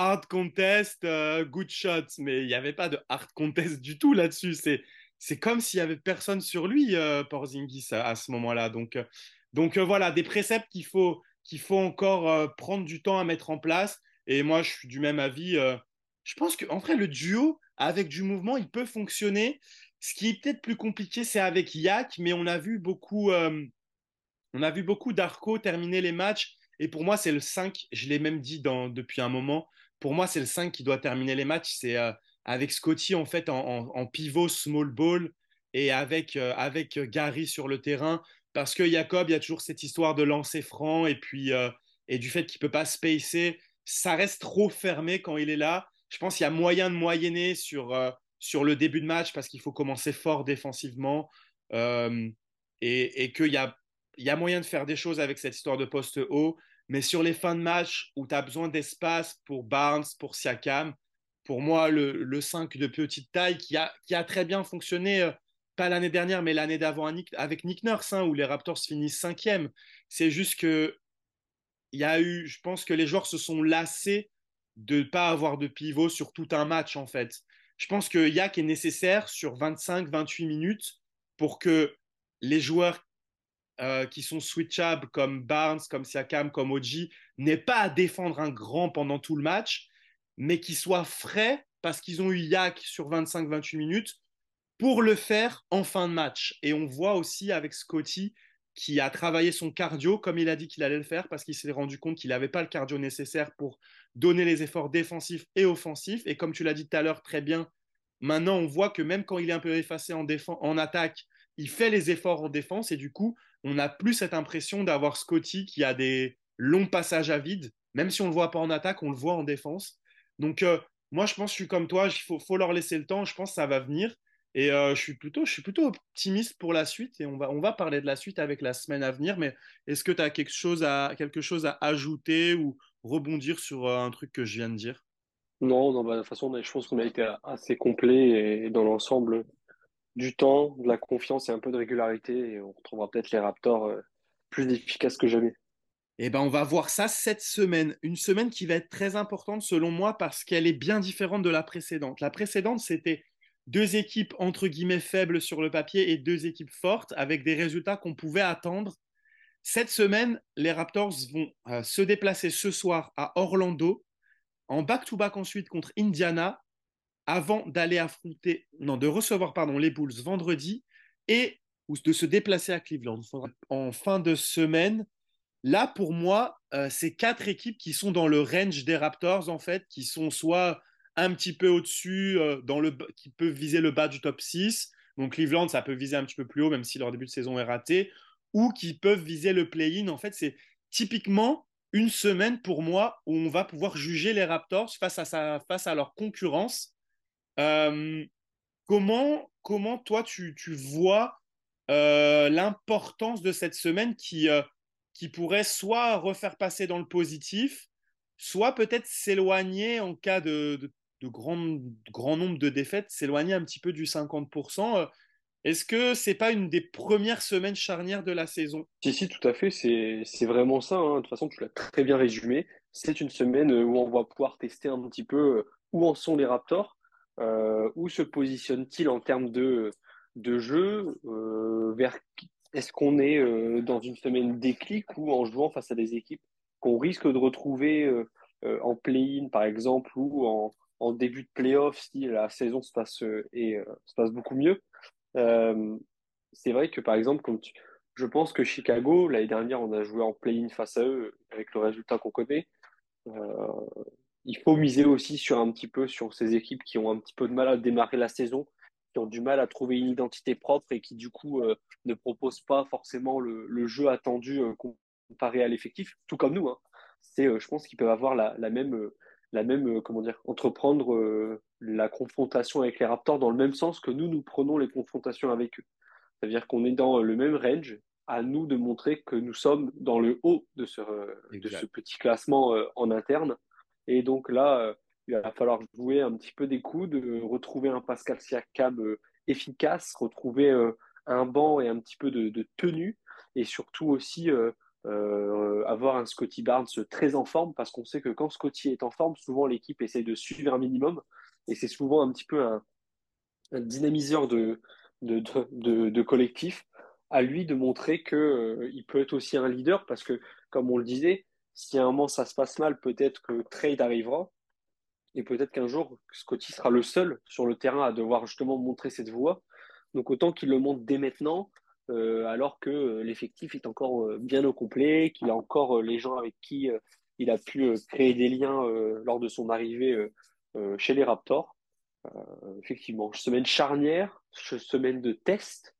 hard contest, good shot, mais il n'y avait pas de hard contest du tout là-dessus. C'est c'est comme s'il y avait personne sur lui, euh, Porzingis, à, ce moment-là. Donc, euh, donc euh, voilà, des préceptes qu'il faut, qu'il faut encore prendre du temps à mettre en place. Et moi, je suis du même avis. je pense qu'en vrai, le duo, avec du mouvement, il peut fonctionner. Ce qui est peut-être plus compliqué, c'est avec Yak, mais on a vu beaucoup, on a vu beaucoup d'Arco terminer les matchs. Et pour moi, c'est le 5. Je l'ai même dit dans, depuis un moment. Pour moi, c'est le 5 qui doit terminer les matchs. C'est avec Scotty en fait en, pivot small ball et avec, euh, avec Gary sur le terrain parce que Jacob, il y a toujours cette histoire de lancer franc et puis euh, et du fait qu'il peut pas spacer, ça reste trop fermé quand il est là. Je pense qu'il y a moyen de moyenner sur, euh, sur le début de match parce qu'il faut commencer fort défensivement et, et qu'il y a, y a moyen de faire des choses avec cette histoire de poste haut. Mais sur les fins de match où tu as besoin d'espace pour Barnes, pour Siakam, pour moi, le, 5 de petite taille qui a, qui a très bien fonctionné, euh, pas l'année dernière, mais l'année d'avant avec Nick Nurse, hein, où les Raptors finissent cinquième. C'est juste que y a eu, je pense que les joueurs se sont lassés de ne pas avoir de pivot sur tout un match, en fait. Je pense que Yak est nécessaire sur 25-28 minutes pour que les joueurs euh, qui sont switchables comme Barnes, comme Siakam, comme Oji, n'aient pas à défendre un grand pendant tout le match mais qui soient frais parce qu'ils ont eu Yak sur 25-28 minutes pour le faire en fin de match. Et on voit aussi avec Scotty qui a travaillé son cardio comme il a dit qu'il allait le faire parce qu'il s'est rendu compte qu'il n'avait pas le cardio nécessaire pour donner les efforts défensifs et offensifs. Et comme tu l'as dit tout à l'heure très bien, maintenant on voit que même quand il est un peu effacé en, en attaque, il fait les efforts en défense et du coup, on n'a plus cette impression d'avoir Scotty qui a des longs passages à vide. Même si on ne le voit pas en attaque, on le voit en défense. Donc, euh, moi, je pense que je suis comme toi, il faut, leur laisser le temps, je pense que ça va venir. Et euh, je, suis plutôt, je suis plutôt optimiste pour la suite et on va, on va parler de la suite avec la semaine à venir. Mais est-ce que tu as quelque chose, à, quelque chose à ajouter ou rebondir sur euh, un truc que je viens de dire? Non, non bah, de toute façon, je pense qu'on a été assez complet et dans l'ensemble du temps, de la confiance et un peu de régularité. Et on retrouvera peut-être les Raptors plus efficaces que jamais. Eh ben, on va voir ça cette semaine. Une semaine qui va être très importante selon moi parce qu'elle est bien différente de la précédente. La précédente, c'était deux équipes entre guillemets faibles sur le papier et deux équipes fortes avec des résultats qu'on pouvait attendre. Cette semaine, les Raptors vont euh, se déplacer ce soir à Orlando, en back-to-back ensuite contre Indiana, avant d'aller affronter, non, de recevoir pardon, les Bulls vendredi et de se déplacer à Cleveland. En fin de semaine, Là, pour moi, euh, c'est quatre équipes qui sont dans le range des Raptors, en fait, qui sont soit un petit peu au-dessus, euh, qui peuvent viser le bas du top 6. Donc Cleveland, ça peut viser un petit peu plus haut, même si leur début de saison est raté, ou qui peuvent viser le play-in. En fait, c'est typiquement une semaine pour moi où on va pouvoir juger les Raptors face à, face à leur concurrence. Euh, comment, comment toi, tu, vois l'importance de cette semaine qui qui pourrait soit refaire passer dans le positif, soit peut-être s'éloigner en cas de, de, grand, nombre de défaites, s'éloigner un petit peu du 50%. Euh, est-ce que c'est pas une des premières semaines charnières de la saison? Si, si, tout à fait. C'est vraiment ça. Hein. De toute façon, tu l'as très bien résumé. C'est une semaine où on va pouvoir tester un petit peu euh, où en sont les Raptors, euh, où se positionnent-ils en termes de, de jeu vers est-ce qu'on est dans une semaine déclic ou en jouant face à des équipes qu'on risque de retrouver en play-in par exemple ou en, début de playoff si la saison se passe et se passe beaucoup mieux? c'est vrai que par exemple, je pense que Chicago l'année dernière, on a joué en play-in face à eux avec le résultat qu'on connaît. Euh, il faut miser aussi sur un petit peu sur ces équipes qui ont un petit peu de mal à démarrer la saison, qui ont du mal à trouver une identité propre et qui du coup euh, ne proposent pas forcément le, jeu attendu euh, comparé à l'effectif, tout comme nous. Hein. C'est, je pense qu'ils peuvent avoir la, même, la même, comment dire, entreprendre la confrontation avec les Raptors dans le même sens que nous nous prenons les confrontations avec eux. C'est-à-dire qu'on est dans le même range, à nous de montrer que nous sommes dans le haut de ce, de ce petit classement euh, en interne. Et donc là, euh, il va falloir jouer un petit peu des coudes, retrouver un Pascal Siakam euh, efficace, retrouver un banc et un petit peu de, tenue, et surtout aussi avoir un Scotty Barnes très en forme, parce qu'on sait que quand Scotty est en forme, souvent l'équipe essaye de suivre un minimum, et c'est souvent un petit peu un, dynamiseur de, collectif. À lui de montrer qu'il euh, peut être aussi un leader parce que, comme on le disait, si à un moment ça se passe mal, peut-être que trade arrivera et peut-être qu'un jour Scotty sera le seul sur le terrain à devoir justement montrer cette voie. Donc autant qu'il le montre dès maintenant, euh, alors que euh, l'effectif est encore bien au complet, qu'il a encore les gens avec qui il a pu créer des liens lors de son arrivée chez les Raptors. effectivement, semaine charnière, semaine de test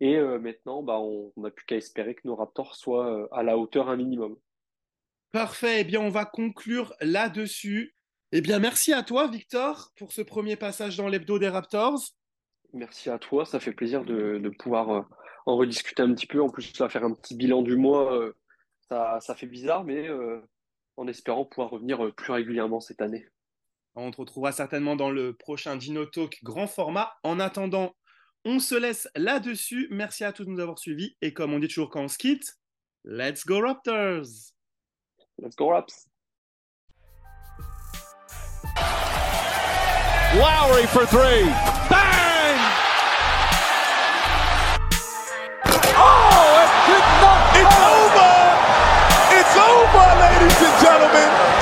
et euh, maintenant, bah, on n'a plus qu'à espérer que nos Raptors soient euh, à la hauteur un minimum. Parfait. Eh bien, on va conclure là-dessus. Eh bien, merci à toi, Victor, pour ce premier passage dans l'hebdo des Raptors. Merci à toi. Ça fait plaisir de, pouvoir euh, en rediscuter un petit peu. En plus, ça va faire un petit bilan du mois. ça, ça fait bizarre, mais en espérant pouvoir revenir plus régulièrement cette année. On te retrouvera certainement dans le prochain Dino Talk grand format. En attendant, on se laisse là-dessus. Merci à tous de nous avoir suivis. Et comme on dit toujours quand on se quitte, let's go Raptors! Let's go Raps! Lowry for three. Bang! Oh, it's, it's over! It's over, ladies and gentlemen!